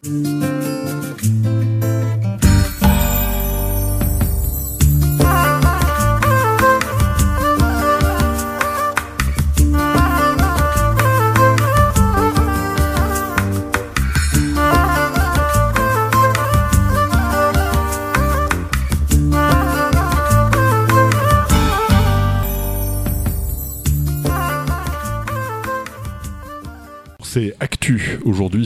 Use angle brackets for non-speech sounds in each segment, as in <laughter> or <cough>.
C'est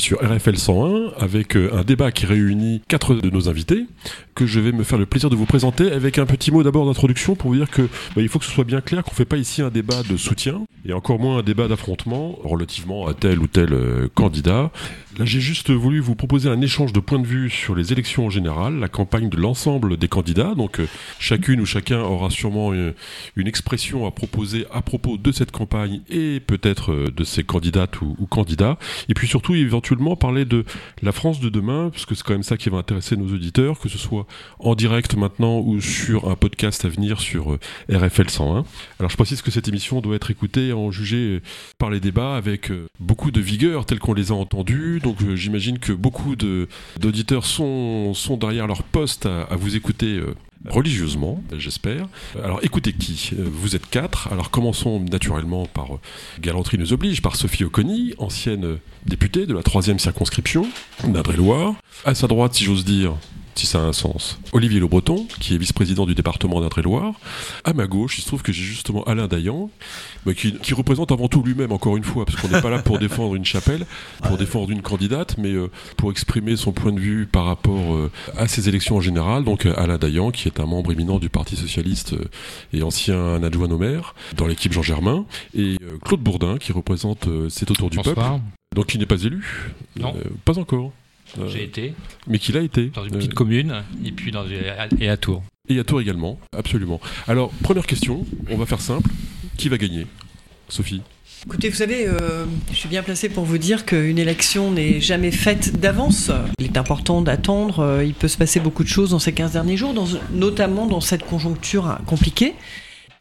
sur RFL 101 avec euh, un débat qui réunit quatre de nos invités que je vais me faire le plaisir de vous présenter avec un petit mot d'abord d'introduction pour vous dire que bah, il faut que ce soit bien clair qu'on ne fait pas ici un débat de soutien et encore moins un débat d'affrontement relativement à tel ou tel euh, candidat. Là, j'ai juste voulu vous proposer un échange de points de vue sur les élections en général, la campagne de l'ensemble des candidats. Donc, euh, chacune ou chacun aura sûrement une, expression à proposer à propos de cette campagne et peut-être de ses candidates ou, candidats. Et puis surtout, éventuellement, parler de la France de demain, parce que c'est quand même ça qui va intéresser nos auditeurs, que ce soit en direct maintenant ou sur un podcast à venir sur euh, RFL 101. Alors, je précise que cette émission doit être écoutée, en jugée par les débats avec beaucoup de vigueur, tels qu'on les a entendus donc euh, j'imagine que beaucoup d'auditeurs sont, sont derrière leur poste à, vous écouter euh, religieusement, j'espère. Alors écoutez qui Euh, Vous êtes quatre. Alors commençons naturellement par euh, galanterie nous oblige, par Sophie Oconi, ancienne euh, députée de la troisième circonscription d'Indre-et-Loire. À sa droite, si j'ose dire, si ça a un sens. Olivier Le Breton, qui est vice-président du département d'Indre-et-Loire. À ma gauche, il se trouve que j'ai justement Alain Dayan, bah, qui, qui, représente avant tout lui-même, encore une fois, parce qu'on n'est pas là pour <laughs> défendre une chapelle, pour défendre une candidate, mais euh, pour exprimer son point de vue par rapport euh, à ces élections en général. Donc euh, Alain Dayan, qui est un membre éminent du Parti Socialiste euh, et ancien adjoint au maire dans l'équipe Jean Germain, et euh, Claude Bourdin, qui représente C'est autour du Bonsoir. peuple. Donc qui n'est pas élu Non. Pas encore. Euh, J'ai été mais qu'il a été. dans une Euh, petite commune et puis dans et à Tours. Et à Tours également, absolument. Alors, première question, on va faire simple. Qui va gagner Sophie? Écoutez, vous savez, euh, je suis bien placé pour vous dire qu'une élection n'est jamais faite d'avance. Il est important d'attendre. euh, il peut se passer beaucoup de choses dans ces 15 derniers jours, dans- notamment dans cette conjoncture compliquée.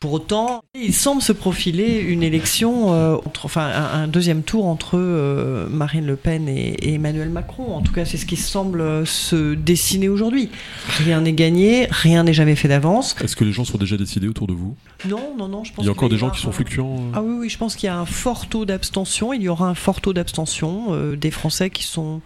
Pour autant, il semble se profiler une élection, euh, entre, enfin un, un deuxième tour entre euh, Marine Le Pen et, et Emmanuel Macron. En tout cas, c'est ce qui semble euh, se dessiner aujourd'hui. Rien n'est gagné, rien n'est jamais fait d'avance. Est-ce que les gens sont déjà décidés autour de vous? Non, non, non, je pense Il y a encore des gens qui sont fluctuants ah oui, oui, je pense qu'il y a un fort taux d'abstention. Il y aura un fort taux d'abstention euh, des Français qui sont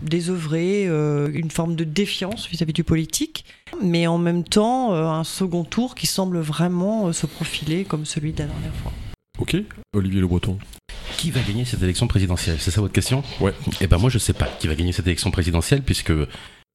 désœuvrés, une forme de défiance vis-à-vis du politique, mais en même temps euh, un second tour qui semble vraiment euh, se profiler comme celui de la dernière fois. Ok Olivier Le Breton. Qui va gagner cette élection présidentielle? C'est ça votre question? Ouais. Eh ben moi je sais pas qui va gagner cette élection présidentielle puisque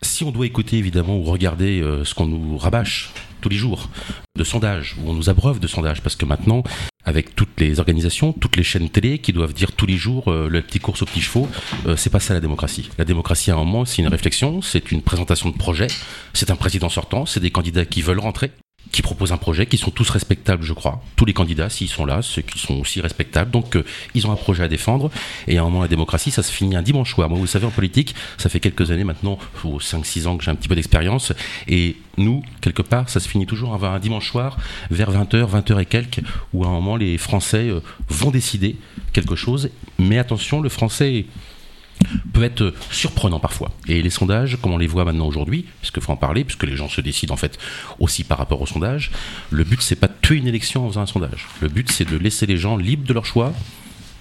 si on doit écouter évidemment ou regarder euh, ce qu'on nous rabâche tous les jours de sondages, où on nous abreuve de sondages, parce que maintenant, avec toutes les organisations, toutes les chaînes télé qui doivent dire tous les jours euh, le petit course aux petits chevaux, euh, c'est pas ça la démocratie. La démocratie à un moment, c'est une réflexion, c'est une présentation de projet, c'est un président sortant, c'est des candidats qui veulent rentrer qui proposent un projet, qui sont tous respectables, je crois. Tous les candidats, s'ils sont là, ceux qui sont aussi respectables. Donc, euh, ils ont un projet à défendre. Et à un moment, la démocratie, ça se finit un dimanche soir. Moi, vous savez, en politique, ça fait quelques années maintenant, ou 5-6 ans que j'ai un petit peu d'expérience. Et nous, quelque part, ça se finit toujours un, un dimanche soir, vers 20h, 20h et quelques, où à un moment, les Français euh, vont décider quelque chose. Mais attention, le Français peut être surprenant parfois. Et les sondages, comme on les voit maintenant aujourd'hui, puisque faut en parler, puisque les gens se décident en fait aussi par rapport aux sondages, le but c'est pas de tuer une élection en faisant un sondage. Le but c'est de laisser les gens libres de leur choix.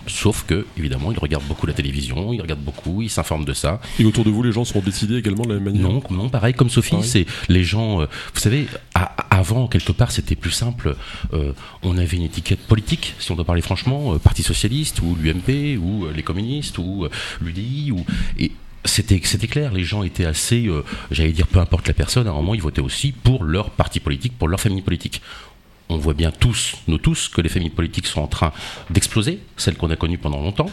Sauf que, évidemment, ils regardent beaucoup la télévision, ils regardent beaucoup, ils s'informent de ça. Et autour de vous, les gens seront décidés également de la même manière Non, non, pareil comme Sophie, c'est les gens. euh, vous savez, à- avant quelque part, c'était plus simple. euh, on avait une étiquette politique, si on doit parler franchement, euh, Parti socialiste ou l'UMP ou les communistes ou l'UDI ou et c'était c'était clair. Les gens étaient assez, euh, j'allais dire, peu importe la personne. À un moment, ils votaient aussi pour leur parti politique, pour leur famille politique. On voit bien tous, nous tous, que les familles politiques sont en train d'exploser, celles qu'on a connues pendant longtemps.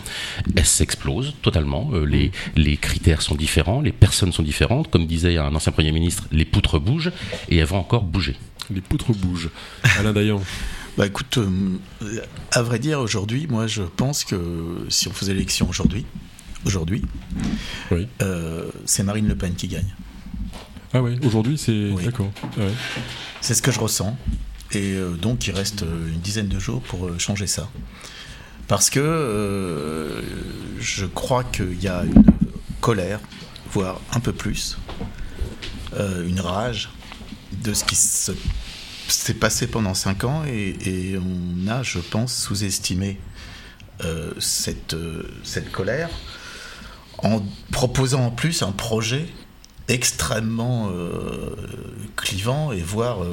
Elles s'explosent totalement. Euh, les, les critères sont différents, les personnes sont différentes. Comme disait un ancien Premier ministre, les poutres bougent et elles vont encore bouger. Les poutres bougent. Alain Dayan. <laughs> Bah écoute, euh, à vrai dire, aujourd'hui, moi je pense que si on faisait l'élection aujourd'hui, aujourd'hui, Oui. euh, c'est Marine Le Pen qui gagne. Ah ouais, aujourd'hui c'est. Oui. D'accord. Ah ouais. C'est ce que je ressens. Et euh, donc il reste euh, une dizaine de jours pour euh, changer ça. Parce que je crois qu'il y a une colère voire un peu plus, une rage de ce qui s'est passé pendant cinq ans et, on a, je pense, sous-estimé cette, cette colère en proposant en plus un projet extrêmement clivant et voire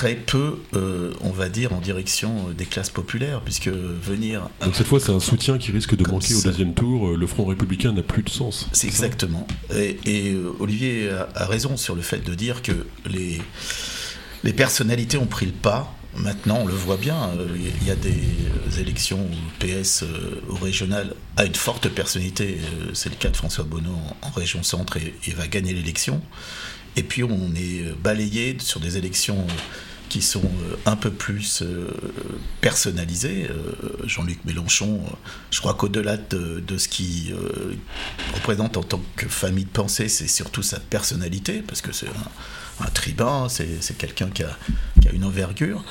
très peu, euh, on va dire, en direction euh, des classes populaires, puisque venir... Donc cette fois, c'est un soutien qui risque de manquer au deuxième tour. Euh, le Front républicain n'a plus de sens. C'est exactement. Et, Olivier a, raison sur le fait de dire que les, les personnalités ont pris le pas. Maintenant, on le voit bien, il y a des élections où PS au régional a une forte personnalité. C'est le cas de François Bonneau en, région centre et, et va gagner l'élection. Et puis on est balayé sur des élections qui sont euh, un peu plus euh, personnalisées. Euh, Jean-Luc Mélenchon, je crois qu'au-delà de, ce qu'il représente en tant que famille de pensée, c'est surtout sa personnalité, parce que c'est un, tribun, c'est quelqu'un qui a, une envergure.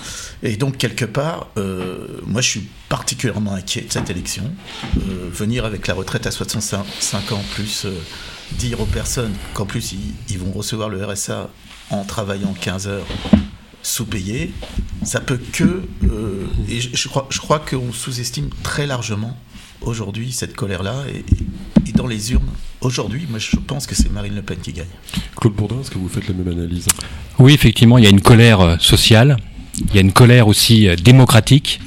Et donc, quelque part, moi, je suis particulièrement inquiet de cette élection. venir avec la retraite à 65 ans, plus dire aux personnes qu'en plus ils, vont recevoir le RSA en travaillant 15 heures sous-payées, ça peut que... Euh, et je, crois, je crois qu'on sous-estime très largement aujourd'hui cette colère-là. Et, dans les urnes, aujourd'hui, moi je pense que c'est Marine Le Pen qui gagne. Claude Bourdin, est-ce que vous faites la même analyse? Oui, effectivement, il y a une colère euh, sociale, il y a une colère aussi euh, démocratique,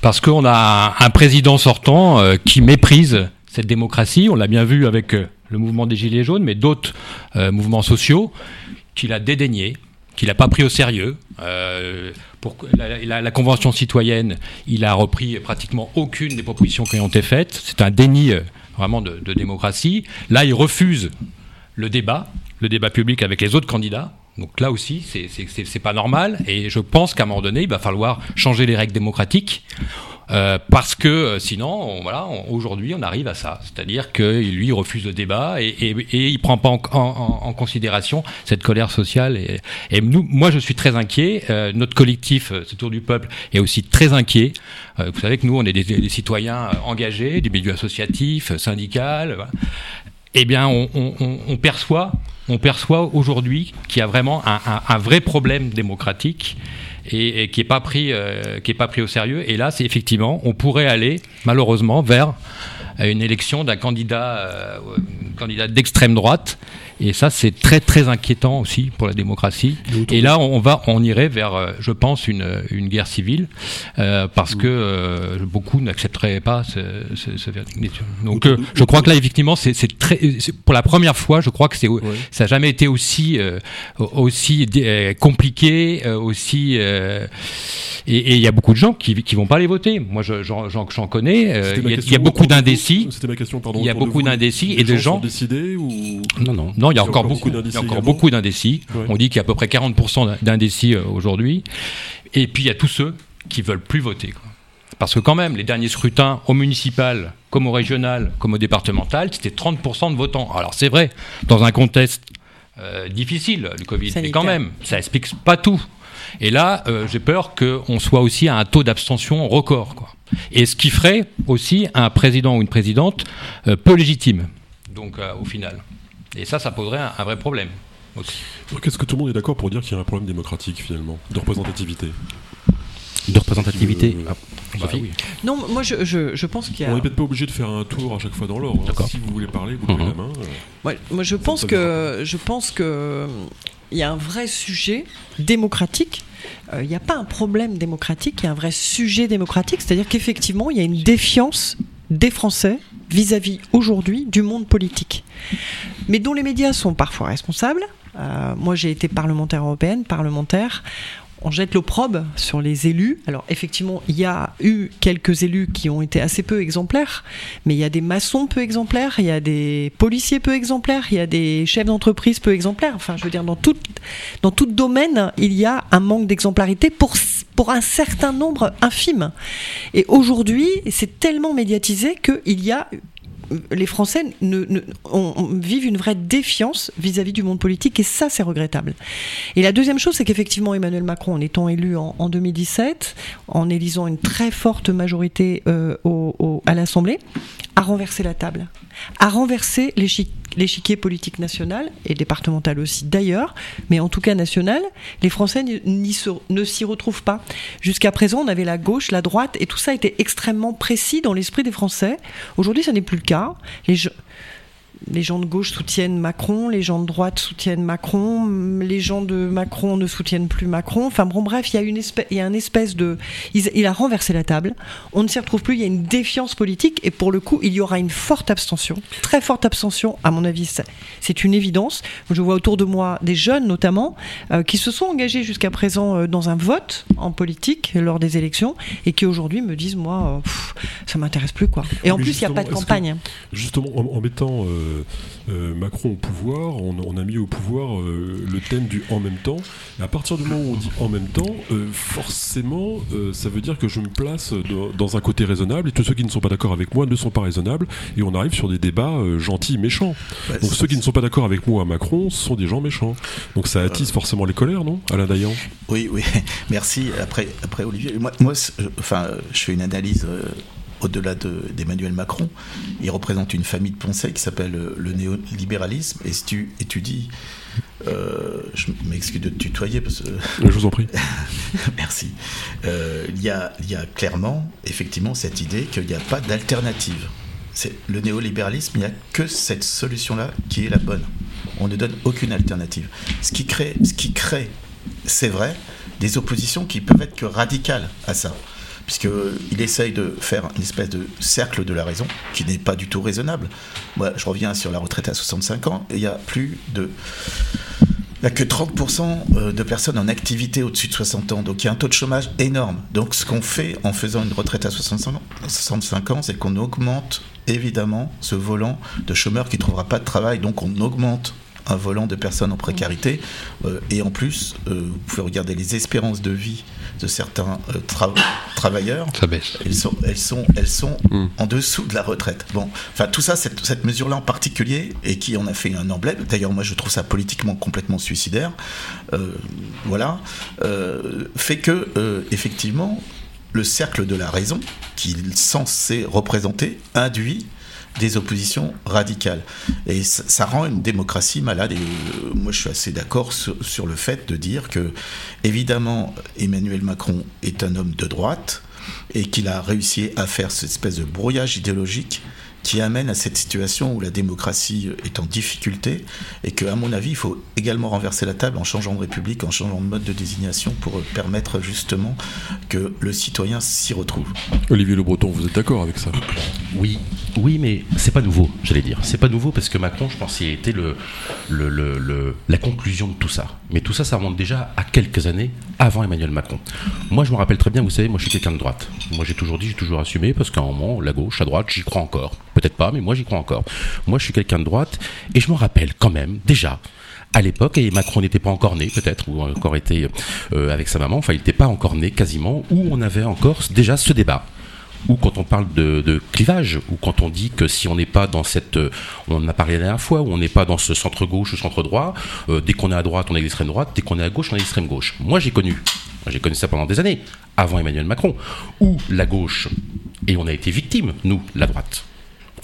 parce qu'on a un président sortant qui méprise cette démocratie. On l'a bien vu avec le mouvement des Gilets jaunes, mais d'autres euh, mouvements sociaux qu'il a dédaignés, qu'il n'a pas pris au sérieux. Euh, pour la, Convention citoyenne, il a repris pratiquement aucune des propositions qui ont été faites. C'est un déni euh, vraiment de, démocratie. Là, il refuse le débat, le débat public avec les autres candidats. Donc là aussi, c'est pas normal. Et je pense qu'à un moment donné, il va falloir changer les règles démocratiques. Euh, parce que euh, sinon, voilà, aujourd'hui, on arrive à ça. C'est-à-dire qu'il lui refuse le débat et, et, et il prend pas en, en, considération cette colère sociale. Et, nous, moi, je suis très inquiet. Euh, notre collectif, ce Tour du Peuple, est aussi très inquiet. vous savez que nous, on est des, des citoyens engagés, du milieu associatif, syndical. Eh bien, on, on, on perçoit, on perçoit aujourd'hui qu'il y a vraiment un, un, un vrai problème démocratique et, qui n'est pas pris, euh, qui pas pris au sérieux. Et là, c'est effectivement, on pourrait aller malheureusement vers une élection d'un candidat, euh, candidat d'extrême droite et ça, c'est très très inquiétant aussi pour la démocratie. Et là, on va, on irait vers, euh, je pense, une, une guerre civile, euh, parce que euh, beaucoup n'accepteraient pas ce, ce, ce Donc, euh, je crois que là, effectivement, c'est très, pour la première fois, je crois que c'est, ça n'a jamais été aussi aussi compliqué, aussi. et il y a beaucoup de gens qui qui vont pas aller voter. Moi, j'en connais. Il y, a beaucoup d'indécis. C'était ma question, pardon. Il y a beaucoup d'indécis et de gens. décidés ou non, non. Non, il y a encore, beaucoup, d'indécis. encore beaucoup d'indécis. On dit qu'il y a à peu près 40% d'indécis euh, aujourd'hui. Et puis il y a tous ceux qui veulent plus voter. Parce que quand même, les derniers scrutins au municipal, comme au régional, comme au départemental, c'était 30% de votants. Alors c'est vrai, dans un contexte euh, difficile, le Covid, mais quand même, ça explique pas tout. Et là, euh, j'ai peur qu'on soit aussi à un taux d'abstention record. Quoi. Et ce qui ferait aussi un président ou une présidente peu légitime, donc au final. Et ça, ça poserait un, vrai problème aussi. Est-ce que tout le monde est d'accord pour dire qu'il y a un problème démocratique finalement, de représentativité? De représentativité ah, bah oui. Non, moi je, je, je pense qu'il y a. On n'est peut-être pas obligé de faire un tour à chaque fois dans l'ordre. Hein. Si vous voulez parler, vous levez la main. Euh, moi je pense, que, je pense que il y a un vrai sujet démocratique. Euh, il n'y a pas un problème démocratique, il y a un vrai sujet démocratique. C'est-à-dire qu'effectivement, il y a une défiance des Français vis-à-vis aujourd'hui du monde politique, mais dont les médias sont parfois responsables. Euh, moi, j'ai été parlementaire européenne, parlementaire on jette l'opprobre sur les élus. Alors effectivement, il y a eu quelques élus qui ont été assez peu exemplaires, mais il y a des maçons peu exemplaires, il y a des policiers peu exemplaires, il y a des chefs d'entreprise peu exemplaires. Enfin, je veux dire, dans tout, dans tout domaine, il y a un manque d'exemplarité pour, pour un certain nombre infime. Et aujourd'hui, c'est tellement médiatisé qu'il y a les Français vivent une vraie défiance vis-à-vis du monde politique et ça c'est regrettable. Et la deuxième chose c'est qu'effectivement Emmanuel Macron en étant élu en, 2017, en élisant une très forte majorité euh, à l'Assemblée, a renversé la table, a renversé l'échiquier politique national et départemental aussi d'ailleurs, mais en tout cas national, les Français ne s'y retrouvent pas. Jusqu'à présent, on avait la gauche, la droite, et tout ça était extrêmement précis dans l'esprit des Français. Aujourd'hui, ce n'est plus le cas. Les, les gens de gauche soutiennent Macron, les gens de droite soutiennent Macron, les gens de Macron ne soutiennent plus Macron. Enfin bon, bref, il y a une espèce, il y a une espèce de, il, a renversé la table. On ne s'y retrouve plus. Il y a une défiance politique et pour le coup, il y aura une forte abstention, très forte abstention. À mon avis, c'est une évidence. Je vois autour de moi des jeunes, notamment, euh, qui se sont engagés jusqu'à présent euh, dans un vote en politique lors des élections et qui aujourd'hui me disent, moi, euh, ça m'intéresse plus quoi. Et en plus, il n'y a pas de campagne. justement, en, mettant euh, euh, Macron au pouvoir, on, a mis au pouvoir euh, le thème du en même temps. Et à partir du moment où on dit en même temps, forcément, ça veut dire que je me place dans, un côté raisonnable et tous ceux qui ne sont pas d'accord avec moi ne sont pas raisonnables et on arrive sur des débats gentils, méchants. Donc ceux qui ne sont pas d'accord avec moi, Macron, sont des gens méchants. Donc ça attise forcément les colères, non Alain Dayan? Oui, oui. <laughs> Merci. Après, après Olivier, moi, moi enfin, je fais une analyse au-delà d'Emmanuel Macron. Il représente une famille de pensée qui s'appelle le néolibéralisme. Et si tu étudies, euh, je m'excuse de te tutoyer parce que. Je vous en prie. <laughs> Merci. Euh, il, y a, il y a clairement, effectivement, cette idée qu'il n'y a pas d'alternative. C'est le néolibéralisme, il n'y a que cette solution-là qui est la bonne. On ne donne aucune alternative. Ce qui crée, ce qui crée, c'est vrai, des oppositions qui peuvent être que radicales à ça puisqu'il essaye de faire une espèce de cercle de la raison qui n'est pas du tout raisonnable. Moi, je reviens sur la retraite à 65 ans, il y a plus de. Il n'y a que 30% euh, de personnes en activité au-dessus de 60 ans. Donc il y a un taux de chômage énorme. Donc ce qu'on fait en faisant une retraite à 65 ans, c'est qu'on augmente évidemment ce volant de chômeurs qui ne trouvera pas de travail. Donc on augmente un volant de personnes en précarité. Euh, et en plus, euh, vous pouvez regarder les espérances de vie de certains euh, travailleurs. Ça baisse. Elles sont, elles sont, elles sont hmm. en dessous de la retraite. Bon, enfin tout ça, cette, cette mesure-là en particulier, et qui en a fait un emblème. D'ailleurs, moi, je trouve ça politiquement complètement suicidaire. voilà, fait que effectivement, le cercle de la raison qu'il est censé représenter induit des oppositions radicales. Et ça, rend une démocratie malade. Et euh, moi, je suis assez d'accord sur, le fait de dire que, évidemment, Emmanuel Macron est un homme de droite et qu'il a réussi à faire cette espèce de brouillage idéologique qui amène à cette situation où la démocratie est en difficulté et que, à mon avis, il faut également renverser la table en changeant de république, en changeant de mode de désignation pour permettre justement que le citoyen s'y retrouve. Olivier Le Breton, vous êtes d'accord avec ça? Oui, oui, mais c'est pas nouveau, j'allais dire. C'est pas nouveau parce que Macron, je pense, il le, la conclusion de tout ça. Mais tout ça, ça remonte déjà à quelques années avant Emmanuel Macron. Moi, je me rappelle très bien, vous savez, moi, je suis quelqu'un de droite. Moi, j'ai toujours dit, j'ai toujours assumé parce qu'à un moment, la gauche, à droite, j'y crois encore. Peut-être pas, mais moi j'y crois encore. Moi je suis quelqu'un de droite et je me rappelle quand même déjà à l'époque, et Macron n'était pas encore né peut-être, ou encore été euh, avec sa maman, enfin il n'était pas encore né quasiment, où on avait encore déjà ce débat ou quand on parle de, clivage, ou quand on dit que si on n'est pas dans cette, euh, on en a parlé la dernière fois, où on n'est pas dans ce centre gauche ou centre droit, euh, dès qu'on est à droite, on est l'extrême droite, dès qu'on est à gauche, on est l'extrême gauche. Moi, j'ai connu, j'ai connu ça pendant des années, avant Emmanuel Macron, où la gauche, et on a été victime, nous, la droite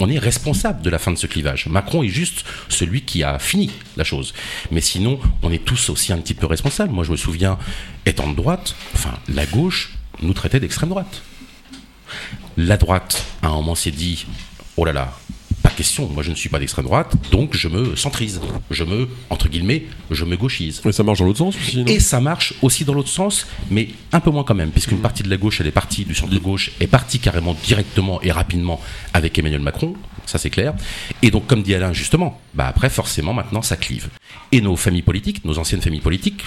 on est responsable de la fin de ce clivage. Macron est juste celui qui a fini la chose. Mais sinon, on est tous aussi un petit peu responsables. Moi, je me souviens, étant de droite, enfin, la gauche nous traitait d'extrême droite. La droite, à un moment, s'est dit, oh là là, pas question, moi je ne suis pas d'extrême droite, donc je me centrise, je me, entre guillemets, je me gauchise. Mais ça marche dans l'autre sens aussi, Et ça marche aussi dans l'autre sens, mais un peu moins quand même, puisqu'une partie de la gauche, elle est partie du centre de gauche, est partie carrément directement et rapidement avec Emmanuel Macron, ça c'est clair. Et donc, comme dit Alain, justement, bah après, forcément, maintenant, ça clive. Et nos familles politiques, nos anciennes familles politiques,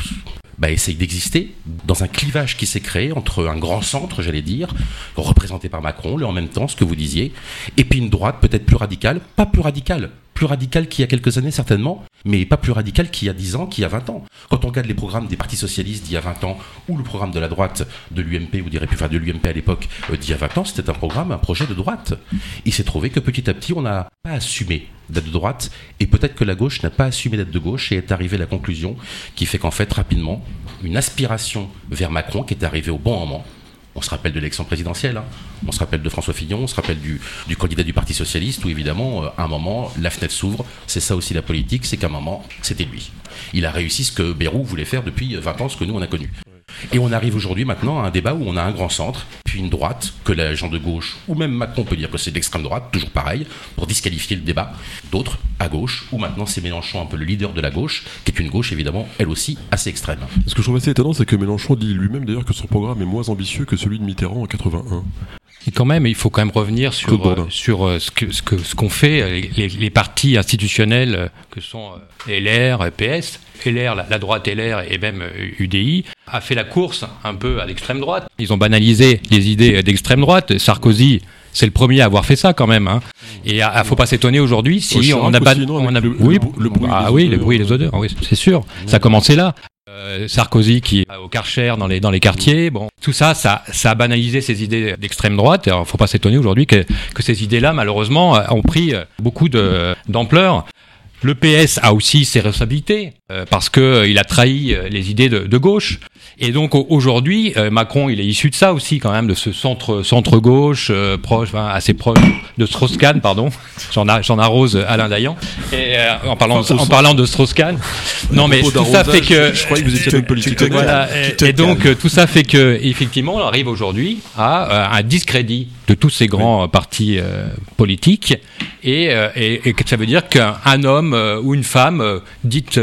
bah, essayent d'exister dans un clivage qui s'est créé entre un grand centre, j'allais dire, représenté par Macron, le en même temps, ce que vous disiez, et puis une droite peut-être plus radicale, pas plus radicale, plus radicale qu'il y a quelques années certainement, mais pas plus radicale qu'il y a 10 ans, qu'il y a 20 ans. Quand on regarde les programmes des partis socialistes d'il y a 20 ans, ou le programme de la droite de l'UMP, ou des enfin de l'UMP à l'époque euh, d'il y a 20 ans, c'était un programme, un projet de droite. Il s'est trouvé que petit à petit, on n'a pas assumé d'être de droite, et peut-être que la gauche n'a pas assumé d'être de gauche, et est arrivé à la conclusion qui fait qu'en fait, rapidement, une aspiration vers Macron qui est arrivée au bon moment, On se rappelle de l'élection présidentielle, hein. on se rappelle de François Fillon, on se rappelle du, candidat du Parti Socialiste, où évidemment, euh, à un moment, la fenêtre s'ouvre. C'est ça aussi la politique, c'est qu'à un moment, c'était lui. Il a réussi ce que Bérou voulait faire depuis 20 ans, ce que nous on a connu. Et on arrive aujourd'hui maintenant à un débat où on a un grand centre, puis une droite, que les gens de gauche, ou même Macron peut dire que c'est d'extrême droite, toujours pareil, pour disqualifier le débat. D'autres, à gauche, où maintenant c'est Mélenchon un peu le leader de la gauche, qui est une gauche évidemment, elle aussi, assez extrême. Ce que je trouve assez étonnant, c'est que Mélenchon dit lui-même d'ailleurs que son programme est moins ambitieux que celui de Mitterrand en 81. Et quand même, il faut quand même revenir sur, euh, sur euh, ce qu'ont ce que, ce qu'on fait euh, les, les, partis institutionnels que sont LR, PS. LR, la, la, droite LR et même UDI, a fait la course un peu à l'extrême droite. Ils ont banalisé les idées d'extrême droite. Sarkozy, c'est le premier à avoir fait ça quand même. Hein. Et il ne faut pas s'étonner aujourd'hui si on a, pas, on a le, oui, le, le bruit, ah, oui, odeurs, les bruits, les odeurs, oui, c'est sûr. Ça a commencé là. Euh, Sarkozy qui est au Karcher dans les dans les quartiers, bon, tout ça, ça, ça a banalisé ces idées d'extrême droite. Il faut pas s'étonner aujourd'hui que, que ces idées-là, malheureusement, ont pris beaucoup d'ampleur. Le PS a aussi ses responsabilités euh, parce que euh, il a trahi euh, les idées de, de gauche. Et donc aujourd'hui, euh, Macron, il est issu de ça aussi quand même, de ce centre centre gauche euh, proche, enfin, assez proche de Strauss-Kahn, pardon. J'en j'en arrose Alain Dayan. Et en parlant Enfin, en parlant de Strauss-Kahn, non mais tout ça fait que Je croyais que vous étiez une politique. voilà, et, et donc tout ça fait que effectivement, on arrive aujourd'hui à un discrédit de tous ces grands euh, partis euh, politiques, et, euh, ça veut dire qu'un un homme ou une femme dite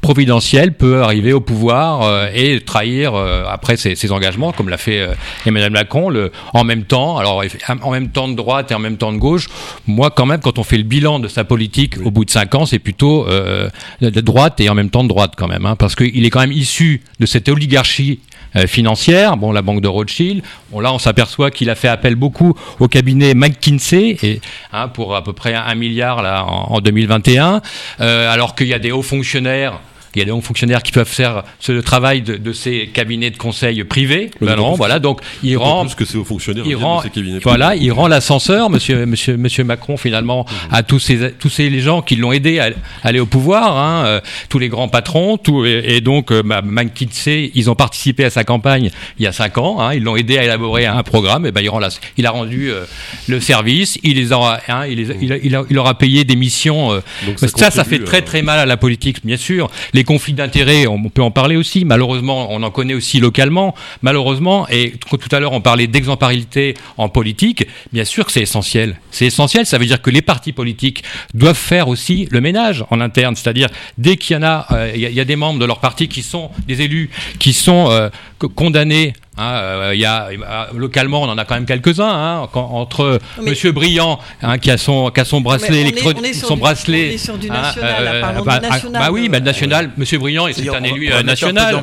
providentielle peut arriver au pouvoir et trahir après ses, engagements, comme l'a fait euh, Emmanuel Macron, en même temps. Alors en même temps de droite et en même temps de gauche. Moi, quand même, quand on fait le bilan de sa politique au bout de cinq ans, c'est plutôt de droite et en même temps de droite quand même, hein, parce qu'il est quand même issu de cette oligarchie financière, bon, la banque de Rothschild. Là, on s'aperçoit qu'il a fait appel beaucoup au cabinet McKinsey et, hein, pour à peu près un milliard là, en, en 2021, euh, alors qu'il y a des hauts fonctionnaires. Il y a des hauts fonctionnaires qui peuvent faire ce le travail de, de ces cabinets de conseil privés. Ben non, voilà. Donc, il rend, plus que c'est aux fonctionnaires il viennent rend, de ces cabinets voilà, il rend l'ascenseur, monsieur, monsieur, monsieur Macron, finalement, à tous ces, tous ces les gens qui l'ont aidé à, à aller au pouvoir, hein, euh, tous les grands patrons, tout, et, et donc, euh, bah, McKinsey, ils ont participé à sa campagne il y a cinq ans, hein, ils l'ont aidé à élaborer un programme, et ben, il, rend la- il a rendu euh, le service, il les aura, hein, il, les, il, a- il, a- il leur a payé des missions, euh, Donc ça, ça, ça fait très très mal à la politique, bien sûr. Les conflits d'intérêts, on peut en parler aussi. Malheureusement, on en connaît aussi localement. Malheureusement, et tout à l'heure on parlait d'exemplarité en politique, bien sûr que c'est essentiel. C'est essentiel, ça veut dire que les partis politiques doivent faire aussi le ménage en interne. C'est-à-dire, dès qu'il y euh, a- des membres de leur parti qui sont des élus, qui sont euh, co- condamnés Hein, euh, il y a euh, localement, on en a quand même quelques-uns hein, quand- entre Mais- Monsieur Brillant hein, qui a son qui a son bracelet électronique, on est sur son du- bracelet. on est sur du hein, national, là, du bah, ah, national, bah oui, euh, bah, le national. Monsieur Brillant, c'est un élu euh, national.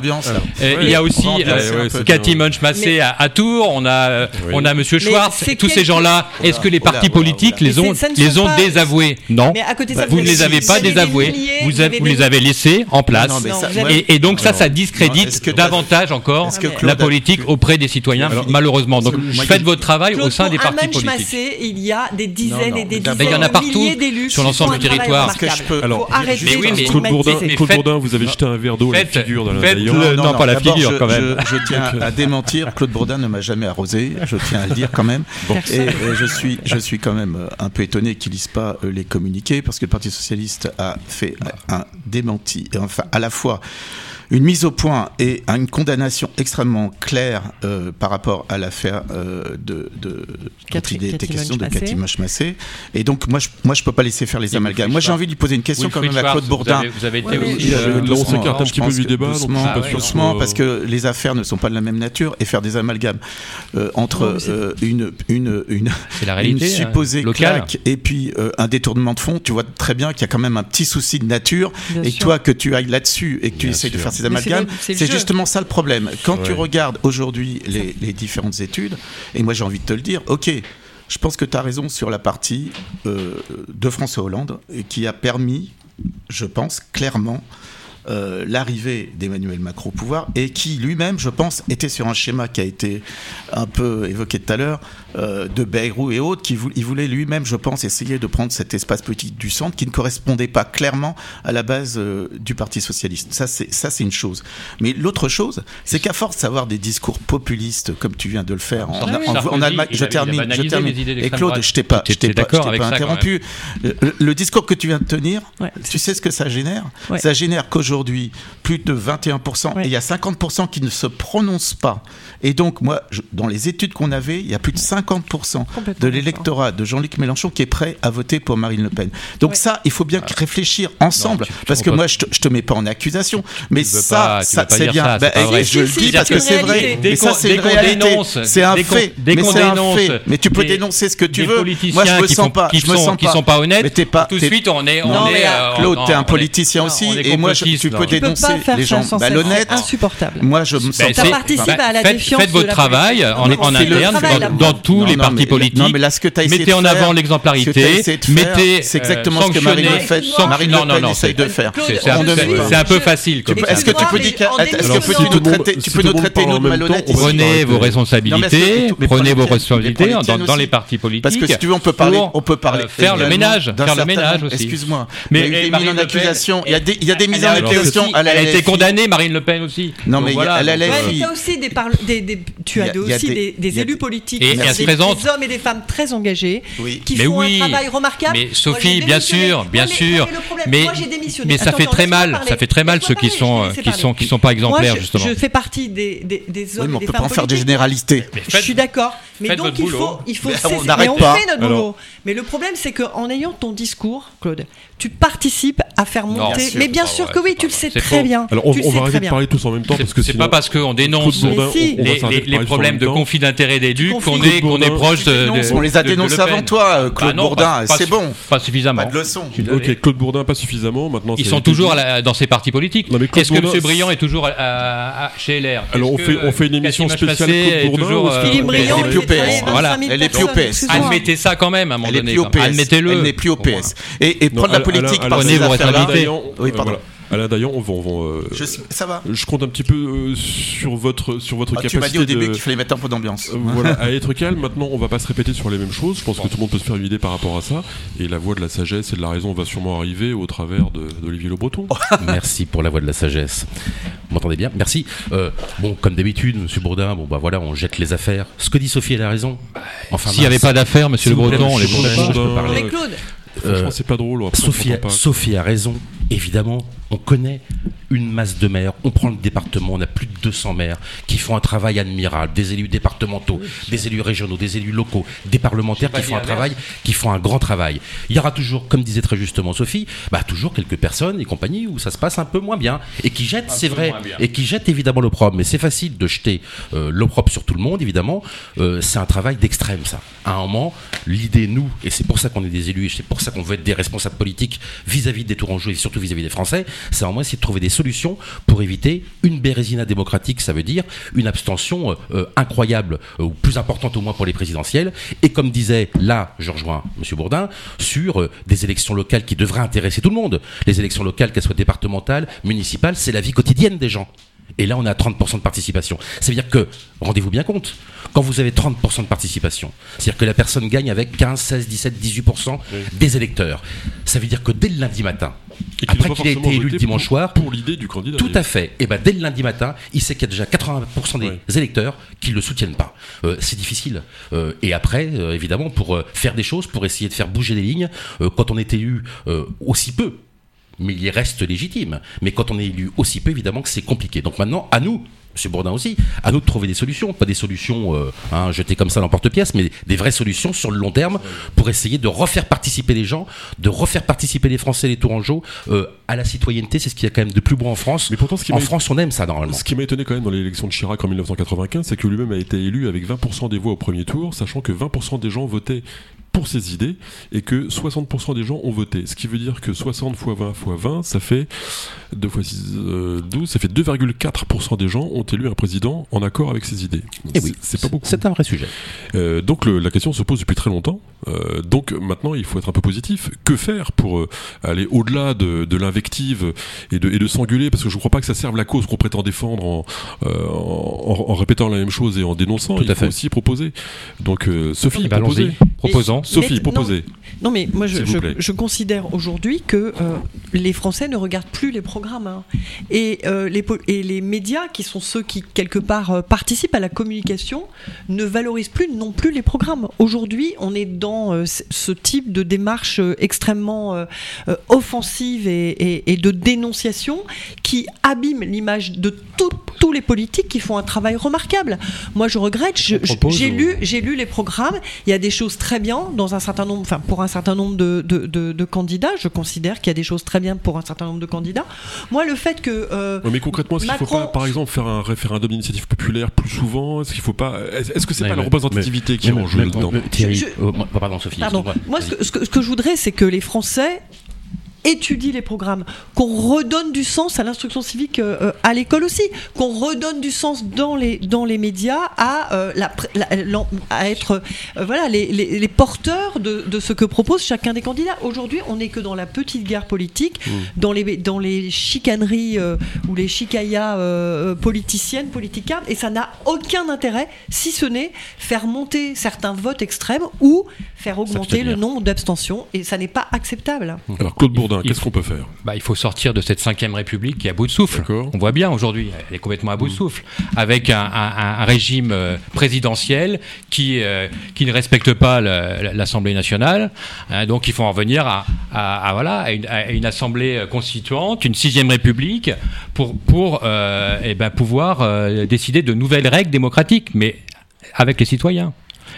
Et il y a aussi euh. Cathy Munch-Massé Mais- à, à Tours, on a, euh, Oui. on a Monsieur Mais Schwartz, tous ces gens-là, est-ce que les partis politiques Mais les ont, les ont désavoués Non. Mais ça, Vous ne les avez pas désavoués, vous, les avez laissés en place. Mais Et, donc ça, ça discrédite davantage encore que la politique auprès des citoyens, Alors, malheureusement. Donc faites votre travail au Claude, sein des partis politiques. Il y a des dizaines Non, non, et des mais dizaines il y en a de partout, milliers d'élus sur l'ensemble du territoire. Est-ce que je peux- Faut alors, arrêter juste- de Claude Claude Bourdin, mais Claude Bourdin, vous avez jeté un verre d'eau à la figure d'Alain faites le- non, pas la figure, je, quand même. Je, je tiens à démentir, Claude Bourdin ne m'a jamais arrosé, je tiens à le dire quand même. Et, et je, suis, je suis quand même euh, un peu étonné qu'il lise pas euh, les communiqués, parce que le Parti Socialiste a fait un démenti, enfin à la fois une mise au point et une condamnation extrêmement claire euh, par rapport à l'affaire euh, de, de dont Cathy- il était Cathy question de. Cathy Moche-Massé. Et donc moi je, moi je peux pas laisser faire les Et amalgames. Moi j'ai envie de lui poser une question quand même à Claude vous Bourdin. avez- Vous avez été aussi, Euh, euh, Là, on doucement, s'écarte un petit peu du débat, donc je suis doucement, pas sûr doucement, parce que les affaires ne sont pas de la même nature et faire des amalgames euh, entre euh, une, une, une, c'est la une réalité hein, supposée locale. claque et puis euh, un détournement de fond, tu vois très bien qu'il y a quand même un petit souci de nature Bien et sûr. toi que tu ailles là-dessus et que tu essayes de faire ces c'est amalgames, justement ça le problème. Quand tu regardes aujourd'hui les, les différentes études, et moi j'ai envie de te le dire, ok, je pense que tu as raison sur la partie euh, de François Hollande qui a permis, je pense clairement, euh, l'arrivée d'Emmanuel Macron au pouvoir et qui lui-même, je pense, était sur un schéma qui a été un peu évoqué tout à l'heure euh, de Bayrou et autres, qui il voulait lui-même, je pense, essayer de prendre cet espace politique du centre qui ne correspondait pas clairement à la base euh, du Parti socialiste. Ça, c'est ça, c'est une chose. Mais l'autre chose, c'est qu'à force d'avoir des discours populistes comme tu viens de le faire en, en Allemagne, je termine, je Et Claude, je t'ai pas, Tu je t'ai étais pas, pas ça, interrompu. Le, le discours que tu viens de tenir, Ouais. tu sais ce que ça génère? Ouais. Ça génère qu'aujourd'hui, plus de 21%, Ouais. et il y a 50% qui ne se prononcent pas. Et donc, moi, je- dans les études qu'on avait, il y a plus de 50% Complètement de l'électorat de Jean-Luc Mélenchon qui est prêt à voter pour Marine Le Pen. Donc ça, il faut bien réfléchir ensemble, tu- tu parce que moi, je te, je te mets pas en accusation, mais ça, pas- ça c'est bien. ça, Bah, et vrai. je le dis parce que c'est vrai. Dès Mais ça, c'est C'est un fait. dès Mais qu'on c'est un dénonce fait. Mais tu peux dénoncer ce que tu veux. Moi, je me qui sens pas. qui Je me sont- sens qui pas. sont pas honnêtes, tout de suite on est mais euh, Claude, t'es un politicien aussi, et moi, je- tu peux Tu dénoncer pas faire les ça gens sans malhonnêtes. C'est insupportable. Moi, je me sens Ça participe à la faites- défiance Faites votre travail en, interne dans, tous Non, les non, partis mais- politiques. non, mais là, ce que t'as essayé mettez de en faire, avant l'exemplarité. Mettez. c'est exactement ce que Marine Le Pen- Marine Le essaye c'est- de faire. C'est un, peu facile. Tu comme peux- ça. Est-ce que tu peux dire est-ce que Si nous traiter, tu peux nous traiter nous de malhonnêtes? Prenez vos responsabilités, prenez vos responsabilités les dans, les partis politiques. Parce que si tu veux, on peut parler, on peut parler faire le ménage, faire le ménage aussi. Excuse-moi. Mais- il y a eu des mises en accusation. Il y a des, mises en accusation Elle a été condamnée, Marine Le Pen aussi. Non, mais voilà, LFI. mais t'as aussi des, des, des- tu Il y as a- a aussi des- des, des il y a élus des- politiques, Et- et elle des, des hommes et des femmes très engagés Oui. qui Mais font oui. un travail remarquable. Mais Sophie, bien sûr, bien sûr. ouais, le problème, Mais- moi j'ai démissionné. mais ça fait très mal, ça fait très mal ceux qui sont, laisser qui sont, qui sont pas exemplaires Moi, je- justement. Je fais partie des, des, des Oui, hommes mais on et des peut femmes pas en faire des généralités. Je suis d'accord, mais faites donc il boulot. faut, il faut on n'arrête mais on pas. fait notre Alors- boulot. Mais le problème, c'est qu'en ayant ton discours, Claude, tu participes à faire Non, monter. bien sûr, mais bien sûr vrai, que oui, tu le sais très faux. bien. Alors, on, va arrêter de parler tous en même temps C'est- parce que C'est pas parce qu'on dénonce Claude Bourdin, si. on- on va les, problèmes de conflit d'intérêts d'élus conflit. qu'on Claude est, qu'on est proche de, de- On les a dénoncés avant toi, euh, Claude non, Bourdin. C'est bon. Pas suffisamment. Pas de leçon. Ok, Claude Bourdin, pas suffisamment. Maintenant, Ils sont toujours dans ces partis politiques. Est-ce que M. Briand est toujours chez LR Alors, on Est-ce fait- que, on fait une euh, émission spéciale Claude Bourdin euh, Philippe Briand, elle est il plus fait travailler PS. 25 Voilà. 000 Elle est plus au PS. Admettez ça quand même à un moment donné. Admettez-le. Elle n'est plus au. PS. Et, prendre la politique par Prenez Dayan, Oui, euh, pardon. voilà. Alain Dayan, on va, on va, euh, Je ça va. je compte un petit peu euh, sur votre, sur votre Ah, tu capacité m'as dit au début de- qu'il fallait mettre un peu d'ambiance. Euh, voilà, à être calme. Maintenant, on va pas se répéter sur les mêmes choses. Je pense que tout le monde peut se faire une idée par rapport à ça. Et la voix de la sagesse et de la raison va sûrement arriver au travers d'Olivier Le Breton. <laughs> Merci pour la voix de la sagesse. Vous m'entendez bien? Merci. Euh, bon, comme d'habitude, Monsieur Bourdin, bon bah voilà, on jette les affaires. Ce que dit Sophie, elle a raison. Enfin, S'il n'y avait pas d'affaires, Monsieur Le Breton, on les Bourdin, je peux parler. Mais Claude, Franchement, Euh, c'est pas drôle. après, Sophie, a, pas. Sophie a raison, évidemment. On connaît une masse de maires. On prend le département, on a plus de 200 maires qui font un travail admirable. Des élus départementaux, des élus régionaux, des élus locaux, des parlementaires qui font un travail, qui font un grand travail. Il y aura toujours, comme disait très justement Sophie, bah, toujours quelques personnes et compagnie où ça se passe un peu moins bien et qui jettent, c'est vrai, et qui jettent évidemment l'opprobre. Mais c'est facile de jeter euh, l'opprobre sur tout le monde, évidemment. Euh, c'est un travail d'extrême, ça. À un moment, l'idée, nous, et c'est pour ça qu'on est des élus, et c'est pour ça qu'on veut être des responsables politiques vis-à-vis des Tourangeaux et surtout vis-à-vis des Français, c'est à un moment essayer de trouver des solutions pour éviter une bérésina démocratique, ça veut dire une abstention euh, euh, incroyable, euh, ou plus importante au moins pour les présidentielles. Et comme disait là, je rejoins M. Bourdin, sur des élections locales qui devraient intéresser tout le monde. Les élections locales, qu'elles soient départementales, municipales, c'est la vie quotidienne des gens. Et là, on est à 30% de participation. Ça veut dire que, rendez-vous bien compte, quand vous avez 30% de participation, c'est-à-dire que la personne gagne avec 15, 16, 17, 18% des électeurs, ça veut dire que dès le lundi matin, Et après qu'il a été élu le dimanche pour- soir, Pour l'idée du candidat. tout à fait. Et ben dès le lundi matin, il sait qu'il y a déjà 80% des électeurs qui ne le soutiennent pas. Euh, c'est difficile. Euh, et après, euh, évidemment, pour faire des choses, pour essayer de faire bouger les lignes, quand on est élu aussi peu, mais il reste légitime. Mais quand on est élu aussi peu, évidemment que c'est compliqué. Donc maintenant, à nous. Monsieur Bourdin aussi, à nous de trouver des solutions, pas des solutions euh, hein, jetées comme ça dans porte-pièce, mais des vraies solutions sur le long terme pour essayer de refaire participer les gens, de refaire participer les Français, les Tourangeaux euh, à la citoyenneté. C'est ce qu'il y a quand même de plus beau en France. Mais pourtant, ce qui En France, on aime ça normalement. Ce qui m'a étonné quand même dans l'élection de Chirac en 1995, c'est que lui-même a été élu avec 20% des voix au premier tour, sachant que 20% des gens votaient pour ses idées et que 60% des gens ont voté. Ce qui veut dire que 60 fois 20 fois 20, ça fait 2 fois 6, euh, 12, ça fait 2,4% des gens ont élu un président en accord avec ses idées. Et oui, c'est pas beaucoup. C'est un vrai sujet. Euh, donc le- la question se pose depuis très longtemps. Euh, donc maintenant, il faut être un peu positif. Que faire pour euh, aller au-delà de, de l'invective et de, et de s'engueuler? Parce que je ne crois pas que ça serve la cause qu'on prétend défendre en, euh, en, en répétant la même chose et en dénonçant. Tout à il faut fait. aussi proposer. Donc euh, Sophie, Eh proposez. allons-y. Proposons. Sophie, proposez. Non, mais moi, je, je- considère aujourd'hui que euh, les Français ne regardent plus les programmes. hein. Et, euh, les, et les médias, qui sont ceux qui, quelque part, euh, participent à la communication, ne valorisent plus non plus les programmes. Aujourd'hui, on est dans ce type de démarche extrêmement offensive et, et- et de dénonciation qui abîme l'image de tout- tous les politiques qui font un travail remarquable. Moi, je regrette. J'ai lu j'ai lu les programmes. Il y a des choses très bien dans un certain nombre, enfin pour un certain nombre de, de, de- de candidats. Je considère qu'il y a des choses très bien pour un certain nombre de candidats. Moi, le fait que euh, Ouais, mais concrètement, est-ce qu'il faut Macron- pas, par exemple, faire un référendum d'initiative populaire plus souvent? Est-ce qu'il faut pas Est-ce que c'est Ouais, pas la mais- représentativité qui est en jeu là-dedans? Thierry, Je- oh, pardon Sophie. Pardon. Moi, ce que- ce que je voudrais, c'est que les Français étudient les programmes, qu'on redonne du sens à l'instruction civique euh, euh, à l'école aussi, qu'on redonne du sens dans les, dans les médias à, euh, la, la- à être euh, voilà, les, les- les porteurs de, de ce que propose chacun des candidats. Aujourd'hui, on n'est que dans la petite guerre politique, dans, les, dans les chicaneries euh, ou les chicayas euh, politiciennes, politicardes, et ça n'a aucun intérêt, si ce n'est faire monter certains votes extrêmes ou faire augmenter le nombre d'abstentions, et ça n'est pas acceptable. Alors Claude Bourdin, qu'est-ce qu'on peut faire Bah, il faut sortir de cette cinquième république qui est à bout de souffle. On voit bien aujourd'hui, elle est complètement à bout de souffle, avec un, un- un régime euh, présidentiel qui, euh, qui ne respecte pas l'Assemblée nationale. Hein, donc il faut en revenir à, à- à, voilà, à, une, à une Assemblée euh, constituante, une sixième république, pour, pour euh, eh ben, pouvoir décider de nouvelles règles démocratiques, mais avec les citoyens.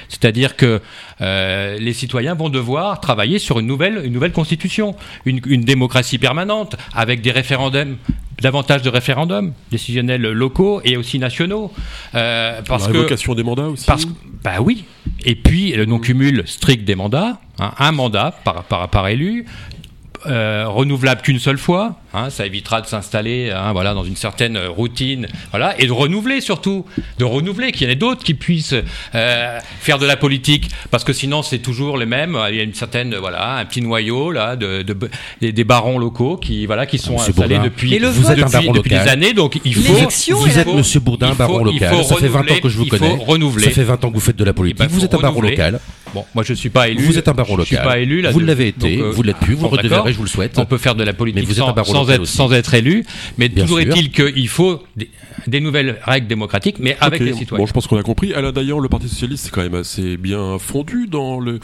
C'est-à-dire que euh, les citoyens vont devoir travailler sur une nouvelle, une nouvelle constitution, une, une démocratie permanente, avec des référendums, davantage de référendums décisionnels locaux et aussi nationaux. Euh, parce La que, révocation des mandats aussi parce bah oui. Et puis le non-cumul strict des mandats, hein, un mandat par, par, par élu. euh, renouvelable qu'une seule fois, hein, ça évitera de s'installer hein, voilà, dans une certaine routine, voilà, et de renouveler surtout, de renouveler, qu'il y en ait d'autres qui puissent euh, faire de la politique, parce que sinon c'est toujours les mêmes. Il y a une certaine, voilà, un petit noyau là, de, de- des, des barons locaux qui, voilà, qui sont Monsieur installés Bourdin. depuis, Et le vous vote- êtes un baron depuis des local. années, donc il faut. Vous êtes Monsieur Bourdin, il faut- baron il local. faut Ça fait 20 ans que je vous il faut connais. renouveler. Ça fait 20 ans que vous faites de la Eh politique. ben, vous faut êtes un baron local. Bon, moi je suis pas élu. Vous êtes un baron Je suis local. pas élu là. Vous de- l'avez été, donc, euh, vous l'êtes plus, vous le d'accord. je vous le souhaite. On peut faire de la politique Mais vous êtes un sans, baron sans local être, aussi. sans être élu, mais Bien toujours est-il qu'il faut des, des nouvelles règles démocratiques, mais avec les citoyens. Bon, je pense qu'on a compris. Alain, d'ailleurs, le Parti Socialiste, c'est quand même assez bien fondu dans le,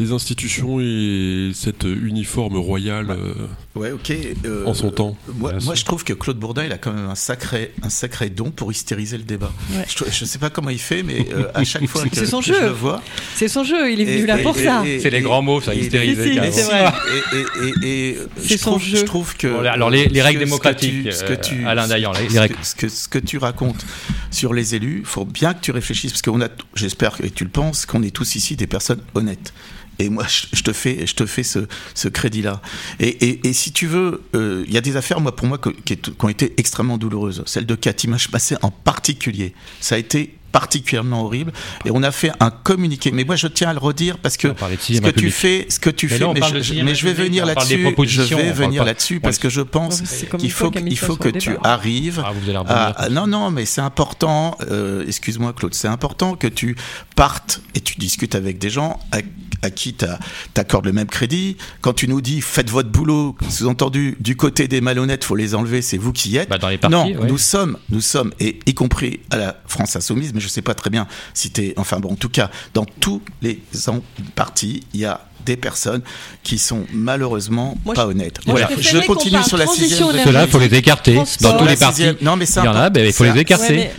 les institutions et cette uniforme royale euh, Ouais, ok. euh, en son temps. Moi, je trouve que Claude Bourdin, il a quand même un sacré, un sacré don pour hystériser le débat. Ouais. Je, ne sais pas comment il fait, mais euh, <laughs> à chaque fois que, C'est son que jeu. je le vois, C'est son jeu, il est venu Et- là et- pour et- ça. C'est les grands mots, ça, hystériser, Si, si, et- c'est si, vrai. Et, et- et- et C'est je, son trouve, jeu. je trouve que. Alors, les- règles ce démocratiques, ce que euh, tu- Alain Dayan, les- les ce que- règles. Ce que, ce que tu racontes sur les élus, il faut bien que tu réfléchisses, parce qu'on a, j'espère que tu le penses, qu'on est tous ici des personnes honnêtes. Et moi, je te fais, je te fais ce, ce crédit-là. Et, et- et si tu veux, euh, il y a des affaires, moi, pour moi, qui, ont été extrêmement douloureuses. Celle de Cathy Maché en particulier. Ça a été particulièrement horrible. Et on a fait un communiqué. Mais moi, je tiens à le redire parce que ce que tu fais, ce que tu fais, mais, je, vais venir là-dessus. Je vais venir là-dessus parce que je pense qu'il faut, il faut que tu arrives Ah, non, non, mais c'est important. euh, Excuse-moi, Claude, c'est important que tu partes et tu discutes avec des gens à, à qui tu accordes le même crédit. Quand tu nous dis faites votre boulot, sous-entendu du côté des malhonnêtes, faut les enlever, c'est vous qui y êtes. Bah, dans les partis, non, ouais. nous sommes, nous sommes, et y compris à la France Insoumise, mais je sais pas très bien si t'es, enfin bon, en tout cas, dans tous les partis, il y a des personnes qui sont malheureusement Moi, pas honnêtes. moi, Voilà. je continue sur la sixième. il faut les écarter Transport. dans tous les partis. Non, mais c'est Il y en a, important. ben, il faut les écarter.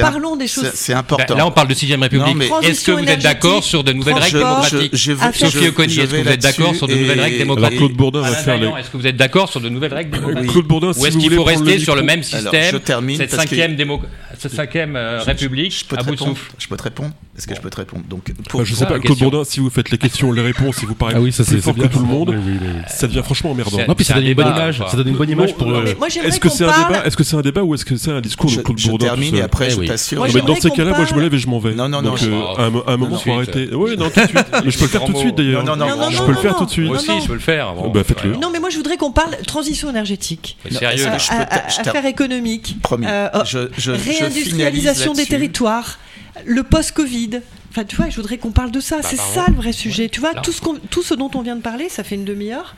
Parlons des choses. c'est- C'est Ben, important. là, on parle de sixième République. mais- Est-ce que vous êtes d'accord sur de nouvelles règles démocratiques Sophie je- Oconi, je est-ce que vais vous êtes d'accord sur de nouvelles règles démocratiques Claude Bourdin va faire les... Est-ce que vous êtes d'accord sur de nouvelles règles démocratiques Claude Bourdin, Ou est-ce vous qu'il faut rester sur le même système Cette cinquième démo- cette cinquième euh, République Je peux, te à bout de répondre souffle. je peux te répondre Est-ce que Bon. je peux te répondre Donc, pour, Bah, je sais pas, la Claude. Bourdin, si vous faites les questions, les réponses, si vous parlez Ah oui, ça plus fort que tout le monde, Oui, oui, oui. ça devient franchement emmerdant. Non, puis ça donne un une bonne débat, image. Ça donne une bonne image pour. Euh, Mais moi, j'aimerais Est-ce que qu'on c'est un parle- débat Est-ce que c'est un débat ou est-ce que c'est un discours je, de Claude je Bourdin termine tout et après Eh je oui. t'assure. Mais dans ces cas-là, moi je me lève et je m'en vais. Non, non, non, Donc, je- euh, à, un, moment, faut arrêter. Oui, non, tout de suite. Mais je peux le faire tout de suite d'ailleurs. Non, non, non, Non, Je peux le faire tout de suite. Moi Non, aussi, je peux le faire. Bah, faites-le. Non, mais moi, je voudrais qu'on parle transition énergétique. Sérieux. Je je affaires économiques, Promis. Je- je- je réindustrialisation des territoires, le post-Covid. Enfin, tu vois, je voudrais qu'on parle de ça. c'est pardon. ça le vrai sujet. Tu vois, ce, tout ce dont on vient de parler, ça fait une demi-heure.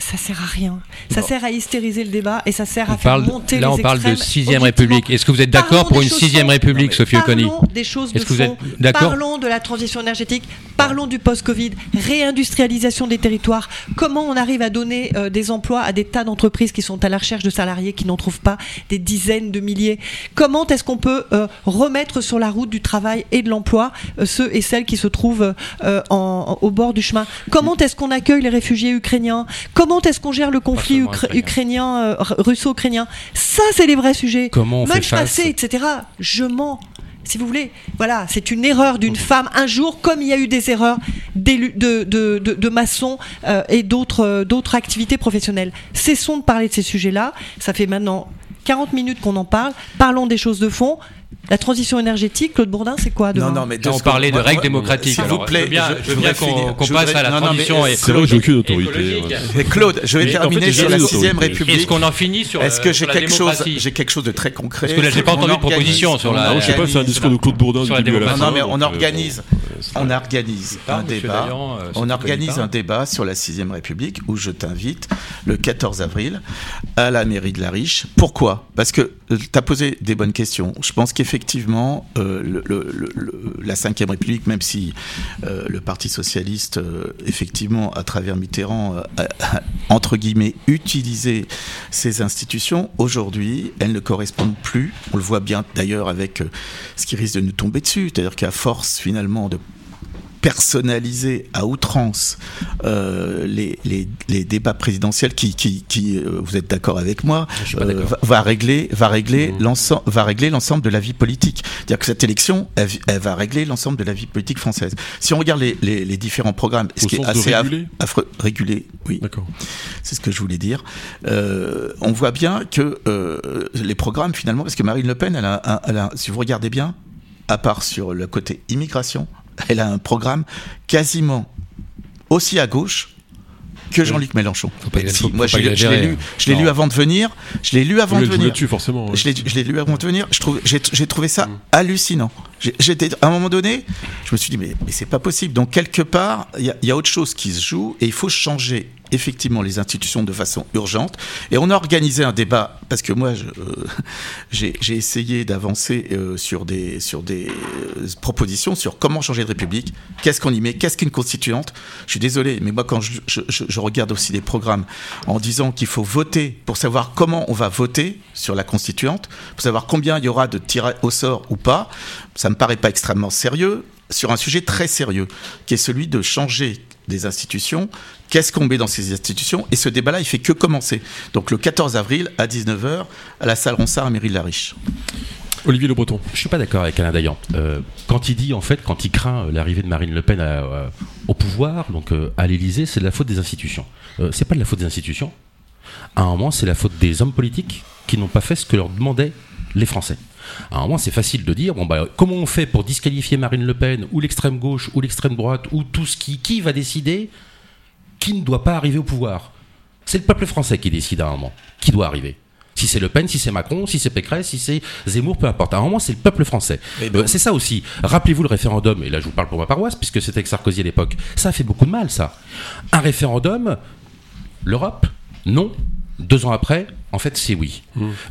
Ça sert à rien. Ça sert à hystériser le débat et ça sert On à faire parle, monter là, les on parle de sixième République. Est-ce que vous êtes d'accord pour une sixième. République, Sophie Oconi Parlons des choses de que vous êtes d'accord Parlons de la transition énergétique. Parlons du post-Covid. Réindustrialisation des territoires. Comment on arrive à donner euh, des emplois à des tas d'entreprises qui sont à la recherche de salariés qui n'en trouvent pas des dizaines de milliers? Comment est-ce qu'on peut euh, remettre sur la route du travail et de l'emploi euh, ceux et celles qui se trouvent en- au bord du chemin? Comment est-ce qu'on accueille les réfugiés ukrainiens? Comment est-ce qu'on gère le conflit ukrainien. euh, russo-ukrainien? Ça, c'est les vrais sujets. Comment on fait face passé, etc. Je mens. Si vous voulez, voilà, c'est une erreur d'une femme un jour, comme il y a eu des erreurs de, de, de, de maçons euh, et d'autres euh, d'autres activités professionnelles. Cessons de parler de ces sujets-là. Ça fait maintenant 40 minutes qu'on en parle. Parlons des choses de fond. La transition énergétique, Claude Bourdin, c'est quoi demain Non, non, mais deux Là, on parlait de règles moi- démocratiques. S'il vous plaît, je veux bien, je- je je veux bien voudrais qu'on passe voudrais- à la non, non, mais transition c'est et- C'est vrai que j'ai aucune autorité. écologique. Mais Claude, je vais Mais en terminer fait, sur la les 6ème autorités. République. Est-ce qu'on en finit sur Est-ce euh, que j'ai la quelque chose, j'ai quelque chose de très concret Parce que là, j'ai pas entendu de proposition sur la- je sais pas, c'est un discours de Claude Bourdin Sur du la début à. Non, mais on euh, organise, c'est on organise un débat. Euh, On organise un débat sur la 6ème République où je t'invite le 14 avril à la mairie de la Riche. Pourquoi? Parce que tu as posé des bonnes questions. Je pense qu'effectivement, euh, le- le- la 5ème République, même si euh, le Parti Socialiste, euh, effectivement, à travers Mitterrand, a, a, entre guillemets, utilisé ces institutions, aujourd'hui, elles ne correspondent plus. On le voit bien d'ailleurs avec ce qui risque de nous tomber dessus. C'est-à-dire qu'à force, finalement, de personnaliser à outrance euh, les, les, les débats présidentiels qui, qui, qui euh, vous êtes d'accord avec moi, euh, va, va régler, va régler Mhm. l'ensemble, va régler l'ensemble de la vie politique. C'est-à-dire que cette élection, elle, elle va régler l'ensemble de la vie politique française. Si on regarde les, les, les différents programmes, ce Au qui est assez réguler? affreux, réguler, oui, D'accord. c'est ce que je voulais dire. Euh, on voit bien que euh, les programmes, finalement, parce que Marine Le Pen, elle a, un- elle a- si vous regardez bien, à part sur le côté immigration, elle a un programme quasiment aussi à gauche que Jean-Luc Mélenchon. Faut pas- Si, faut- moi, faut je l'ai je l'ai exagérer. lu, je l'ai Non. lu avant de venir. Je l'ai lu avant de venir. là-dessus, forcément. ouais. Je l'ai, lu avant de venir. Je trouve, j'ai, trouvé ça hallucinant. J'ai- J'étais, à un moment donné, je me suis dit, mais, mais c'est pas possible. Donc, quelque part, il y, a- il y a autre chose qui se joue et il faut changer effectivement les institutions de façon urgente. Et on a organisé un débat, parce que moi, euh, <laughs> j'ai, j'ai essayé d'avancer euh, sur des, sur des euh, propositions sur comment changer de République, qu'est-ce qu'on y met, qu'est-ce qu'une constituante. Je suis désolé, mais moi, quand je, je- regarde aussi des programmes en disant qu'il faut voter pour savoir comment on va voter sur la constituante, pour savoir combien il y aura de tirés au sort ou pas, ça me paraît pas extrêmement sérieux sur un sujet très sérieux, qui est celui de changer des institutions. Qu'est-ce qu'on met dans ces institutions Et ce débat-là, il fait que commencer. Donc le 14 avril à 19h à la salle Ronsard à Mairie de la Riche. Olivier Le Breton. Je suis pas d'accord avec Alain Dayan. Euh, quand il dit, en fait, quand il craint euh, l'arrivée de Marine Le Pen à, euh, au pouvoir, donc euh, à l'Élysée, c'est de la faute des institutions. Euh, c'est pas de la faute des institutions. À un moment, c'est la faute des hommes politiques qui n'ont pas fait ce que leur demandaient les Français. À un moment, c'est facile de dire, bon, bah, comment on fait pour disqualifier Marine Le Pen, ou l'extrême gauche, ou l'extrême droite, ou tout ce qui, qui va décider qui ne doit pas arriver au pouvoir? C'est le peuple français qui décide à un moment qui doit arriver. Si c'est Le Pen, si c'est Macron, si c'est Pécresse, si c'est Zemmour, peu importe. À un moment, c'est le peuple français. Mais bon. Euh, c'est ça aussi. Rappelez-vous le référendum, et là je vous parle pour ma paroisse, puisque c'était avec Sarkozy à l'époque. Ça a fait beaucoup de mal, ça. Un référendum, l'Europe, non. Deux ans après, en fait, c'est oui.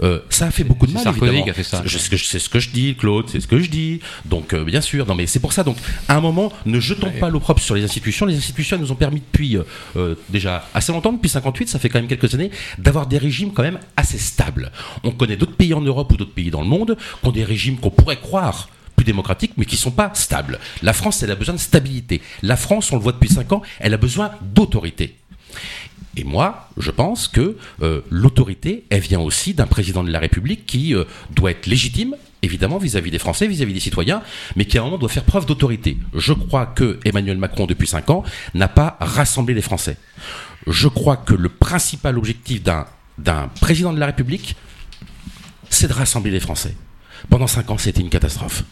Euh, ça a fait beaucoup de mal. Sarkozy évidemment. qui a fait ça. C'est ce, que je- dis, Claude, c'est ce que je dis. Donc, euh, bien sûr, non, mais c'est pour ça. Donc, à un moment, ne jetons pas l'opprobre sur les institutions. Les institutions elles nous ont permis depuis euh, déjà assez longtemps, depuis 58, ça fait quand même quelques années, d'avoir des régimes quand même assez stables. On connaît d'autres pays en Europe ou d'autres pays dans le monde qui ont des régimes qu'on pourrait croire plus démocratiques, mais qui sont pas stables. La France, elle a besoin de stabilité. La France, on le voit depuis 5 ans, elle a besoin d'autorité. Et moi, je pense que euh, l'autorité, elle vient aussi d'un président de la République qui euh, doit être légitime, évidemment, vis-à-vis des Français, vis-à-vis des citoyens, mais qui à un moment doit faire preuve d'autorité. Je crois que Emmanuel Macron, depuis cinq ans, n'a pas rassemblé les Français. Je crois que le principal objectif d'un, d'un président de la République, c'est de rassembler les Français. Pendant cinq ans, c'était une catastrophe.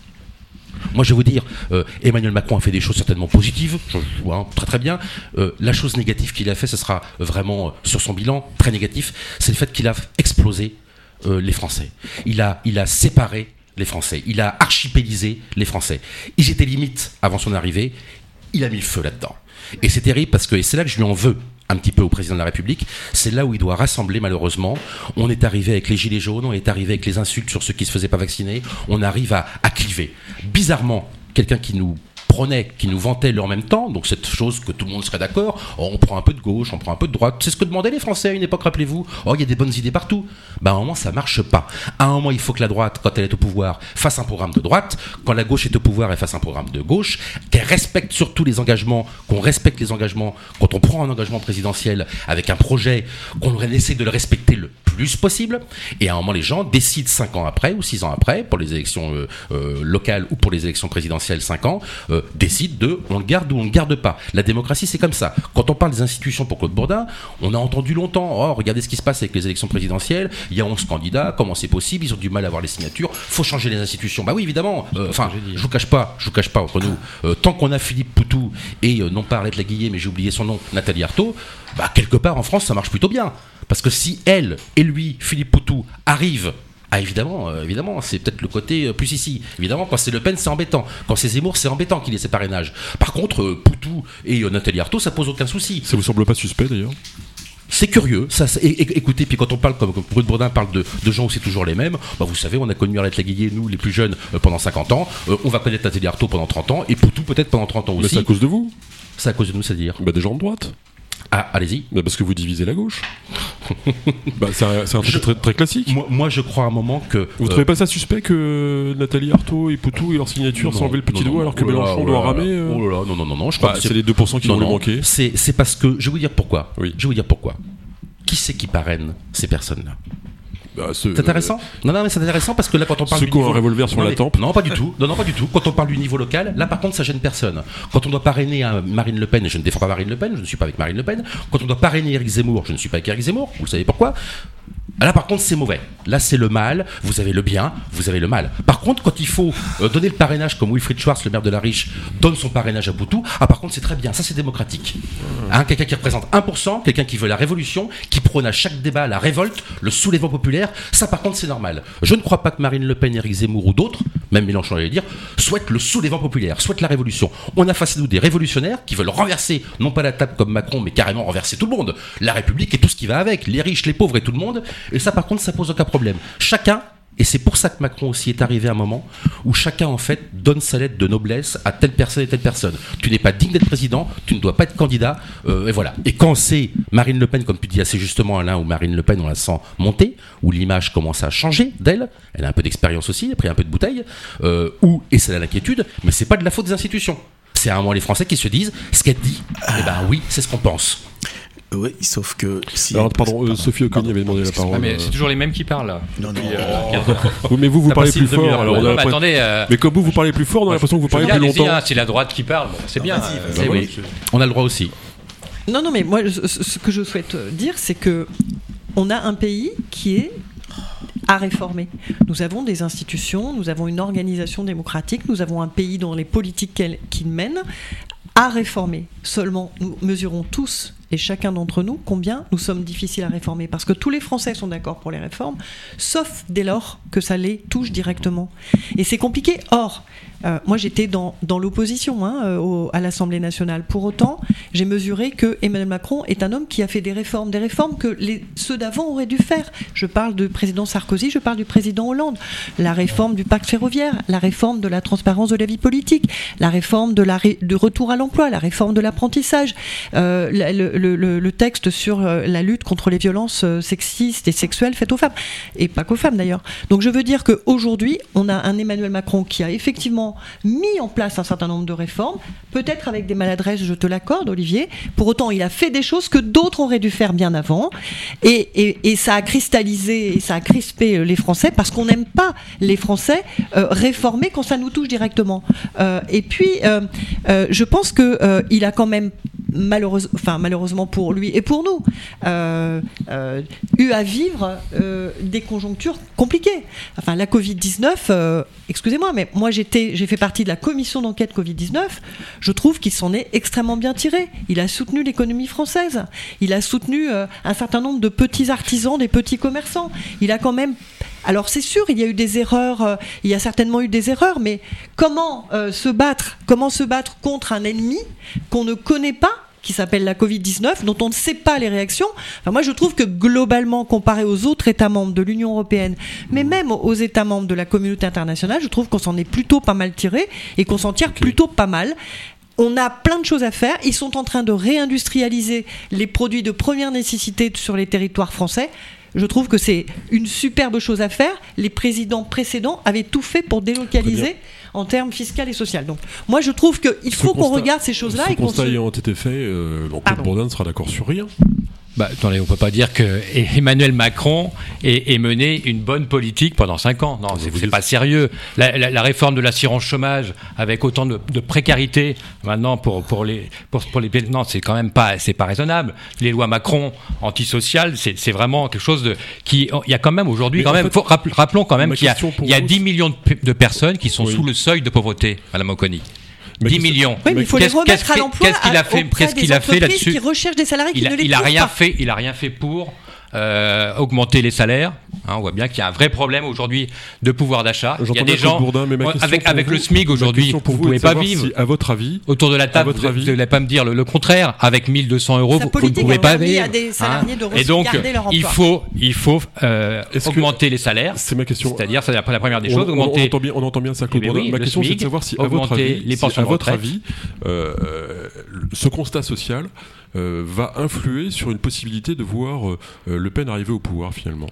Moi, je vais vous dire, euh, Emmanuel Macron a fait des choses certainement positives, je, hein, très très bien. Euh, la chose négative qu'il a fait, ce sera vraiment euh, sur son bilan très négatif, c'est le fait qu'il a explosé les Français. Il a, séparé les Français. Il a archipélisé les Français. Ils étaient limite avant son arrivée. Il a mis le feu là-dedans. Et c'est terrible parce que, c'est là que je lui en veux un petit peu au président de la République, c'est là où il doit rassembler malheureusement. On est arrivé avec les gilets jaunes, on est arrivé avec les insultes sur ceux qui se faisaient pas vacciner, on arrive à, à cliver. Bizarrement, quelqu'un qui nous prenait, qui nous vantait le en même temps, donc cette chose que tout le monde serait d'accord, oh, on prend un peu de gauche, on prend un peu de droite, c'est ce que demandaient les Français à une époque, rappelez-vous, oh il y a des bonnes idées partout. Ben, à un moment ça marche pas. À un moment il faut que la droite, quand elle est au pouvoir, fasse un programme de droite, quand la gauche est au pouvoir, elle fasse un programme de gauche, qu'elle respecte surtout les engagements, qu'on respecte les engagements, quand on prend un engagement présidentiel avec un projet, qu'on essaie de le respecter le plus possible, et à un moment les gens décident 5 ans après ou 6 ans après, pour les élections euh, euh, locales ou pour les élections présidentielles 5 ans, euh, décident de on le garde ou on le garde pas. La démocratie c'est comme ça. Quand on parle des institutions pour Claude Bourdin, on a entendu longtemps, oh regardez ce qui se passe avec les élections présidentielles, il y a 11 candidats, comment c'est possible, ils ont du mal à avoir les signatures, faut changer les institutions. Bah oui évidemment, Euh, enfin je vous cache pas, je vous cache pas entre nous, euh, tant qu'on a Philippe Poutou et euh, non pas Arlette Laguillet mais j'ai oublié son nom, Nathalie Arthaud, bah quelque part en France ça marche plutôt bien. Parce que si elle et lui, Philippe Poutou, arrivent ah évidemment, euh, évidemment, c'est peut-être le côté euh, plus ici. Évidemment, quand c'est Le Pen, c'est embêtant. Quand c'est Zemmour, c'est embêtant qu'il ait ses parrainages. Par contre, euh, Poutou et Nathalie Arthaud, ça pose aucun souci. Ça vous semble pas suspect d'ailleurs? C'est curieux. Ça, écoutez, puis quand on parle, comme, comme Bruno Bourdin parle de, de gens où c'est toujours les mêmes, bah, vous savez, on a connu Arlette Laguillet, nous, les plus jeunes, pendant 50 ans. On va connaître Nathalie Arthaud pendant 30 ans, et Poutou peut-être pendant 30 ans Mais c'est aussi. à cause de vous? C'est à cause de nous, c'est-à-dire. Bah des gens de droite. Ah, allez-y. Bah parce que vous divisez la gauche. <laughs> bah c'est un, c'est un truc Je- très, très classique. Moi, moi, je crois à un moment que. Vous euh, trouvez pas ça suspect que Nathalie Arthaud et Poutou et leur signature non, s'enlever le petit non, doigt non, alors que oh Mélenchon oh doit ramer euh Oh là là, non, non, non, non, je crois Bah, que c'est les 2% qui vont non, manquer. C'est, c'est parce que. Je vais vous dire pourquoi. Oui. Je vais vous dire pourquoi. Qui c'est qui parraine ces personnes-là? Bah, ce- C'est intéressant Non, non, mais c'est intéressant parce que là, quand on parle Ceux du qui ont un revolver sur non, la mais- tempe. Non, pas du tout. Non, non, pas du tout. Quand on parle du niveau local, là, par contre, ça gêne personne. Quand on doit parrainer un Marine Le Pen, et je ne défends pas Marine Le Pen, je ne suis pas avec Marine Le Pen. Quand on doit parrainer Éric Zemmour, je ne suis pas avec Éric Zemmour. Vous le savez pourquoi Là, par contre, c'est mauvais. Là, c'est le mal. Vous avez le bien, vous avez le mal. Par contre, quand il faut euh, donner le parrainage, comme Wilfried Schwartz, le maire de la Riche, donne son parrainage à Poutou, ah, par contre, c'est très bien. Ça, c'est démocratique. Hein, quelqu'un qui représente 1%, quelqu'un qui veut la révolution, qui prône à chaque débat la révolte, le soulèvement populaire, ça, par contre, c'est normal. Je ne crois pas que Marine Le Pen, Éric Zemmour ou d'autres, même Mélenchon, j'allais dire, souhaitent le soulèvement populaire, souhaitent la révolution. On a face à nous des révolutionnaires qui veulent renverser, non pas la table comme Macron, mais carrément renverser tout le monde. La République et tout ce qui va avec, les riches, les pauvres et tout le monde. Et ça, par contre, ça pose aucun problème. Chacun et c'est pour ça que Macron aussi est arrivé à un moment où chacun en fait donne sa lettre de noblesse à telle personne et telle personne. Tu n'es pas digne d'être président, tu ne dois pas être candidat, euh, et voilà. Et quand c'est Marine Le Pen, comme tu dis assez justement Alain, où Marine Le Pen on la sent monter, où l'image commence à changer d'elle, elle a un peu d'expérience aussi, elle a pris un peu de bouteille, euh, et c'est l'inquiétude, mais c'est pas de la faute des institutions. C'est à un moment les Français qui se disent, ce qu'elle dit, eh ben oui, c'est ce qu'on pense. Oui, sauf que si. Alors, pardon, euh, Sophie Oconi avait demandé la parole. Ah, mais c'est toujours les mêmes qui parlent là. Non, non. Euh, non. 15 ans. <laughs> Oui, mais vous, vous parlez plus fort. Alors, ouais. on a Non, mais attendez, euh, Mais comme vous, vous parlez plus fort, on a l'impression que vous parlez bien, plus longtemps. hein, c'est la droite qui parle, bon, c'est bien. euh, oui. oui. On a le droit aussi. Non, non, mais moi, ce que je souhaite dire, c'est que on a un pays qui est à réformer. Nous avons des institutions, nous avons une organisation démocratique, nous avons un pays dont les politiques qu'il mène à réformer. Seulement, nous mesurons tous et chacun d'entre nous combien nous sommes difficiles à réformer. Parce que tous les Français sont d'accord pour les réformes, sauf dès lors que ça les touche directement. Et c'est compliqué. Or, euh, moi j'étais dans, l'opposition hein, euh, à l'Assemblée nationale. Pour autant, j'ai mesuré que Emmanuel Macron est un homme qui a fait des réformes, des réformes que les, ceux d'avant auraient dû faire. Je parle du président Sarkozy, je parle du président Hollande. La réforme du pacte ferroviaire, la réforme de la transparence de la vie politique, la réforme de la de retour à l'emploi, la réforme de l'apprentissage, euh, le, le- texte sur la lutte contre les violences sexistes et sexuelles faites aux femmes, et pas qu'aux femmes d'ailleurs. Donc je veux dire qu'aujourd'hui, on a un Emmanuel Macron qui a effectivement mis en place un certain nombre de réformes, peut-être avec des maladresses, je te l'accorde, Olivier. Pour autant, il a fait des choses que d'autres auraient dû faire bien avant. Et, ça a cristallisé, et ça a crispé les Français parce qu'on n'aime pas les Français euh, réformer quand ça nous touche directement. Euh, et puis, euh, je pense qu'il a quand même malheureusement, pour lui et pour nous, euh, euh, eu à vivre euh, des conjonctures compliquées. Enfin, la Covid-19, excusez-moi, mais moi j'ai fait partie de la commission d'enquête Covid-19. Je trouve qu'il s'en est extrêmement bien tiré. Il a soutenu l'économie française. Il a soutenu un certain nombre de petits artisans, des petits commerçants. Il a quand même alors c'est sûr, il y a eu des erreurs, il y a certainement eu des erreurs, mais comment se battre, comment se battre contre un ennemi qu'on ne connaît pas qui s'appelle la Covid-19, dont on ne sait pas les réactions. Enfin, moi, je trouve que globalement, comparé aux autres États membres de l'Union européenne, mais même aux États membres de la communauté internationale, je trouve qu'on s'en est plutôt pas mal tiré et qu'on s'en tire plutôt pas mal. On a plein de choses à faire. Ils sont en train de réindustrialiser les produits de première nécessité sur les territoires français. Je trouve que c'est une superbe chose à faire. Les présidents précédents avaient tout fait pour délocaliser en termes fiscal et social. Donc, moi, je trouve qu'il faut qu'on regarde ces choses-là. et qu'on constat ayant été fait, euh, donc Claude Bourdin ne sera d'accord sur rien. Bah, attendez, on peut pas dire que Emmanuel Macron ait, mené une bonne politique pendant 5 ans. Non, c'est pas sérieux. La, réforme de l'assurance chômage avec autant de, précarité maintenant pour, pour les pour, pour les non, c'est quand même pas c'est pas raisonnable. Les lois Macron antisociales, c'est vraiment quelque chose de qui il y a quand même aujourd'hui quand même rappelons quand même qu'il y a, il y a 10 millions de, personnes qui sont sous le seuil de pauvreté, Madame Oconi. 10 millions. Oui, mais il faut les remettre à l'emploi. Qu'est-ce qu'il a fait Qu'est-ce qu'il a fait là-dessus Qui recherchent des salariés qui il ne les il a rien pas. fait. Il a rien fait pour euh, augmenter les salaires. Hein, on voit bien qu'il y a un vrai problème aujourd'hui de pouvoir d'achat. Il y a des gens avec, avec le SMIC aujourd'hui, vous ne pouvez pas vivre. à votre avis, autour de la table, vous n'allez pas me dire le, contraire. Avec 1200 euros, vous, ne pouvez pas vivre. Hein. Et donc, il faut, il faut euh, augmenter les salaires. C'est ma question. C'est-à-dire, c'est la première des choses. On, entend bien, on entend bien ça, Claude eh Ma question, c'est de savoir si, à votre avis, les à votre avis, euh, ce constat social euh, va influer sur une possibilité de voir euh, Le Pen arriver au pouvoir finalement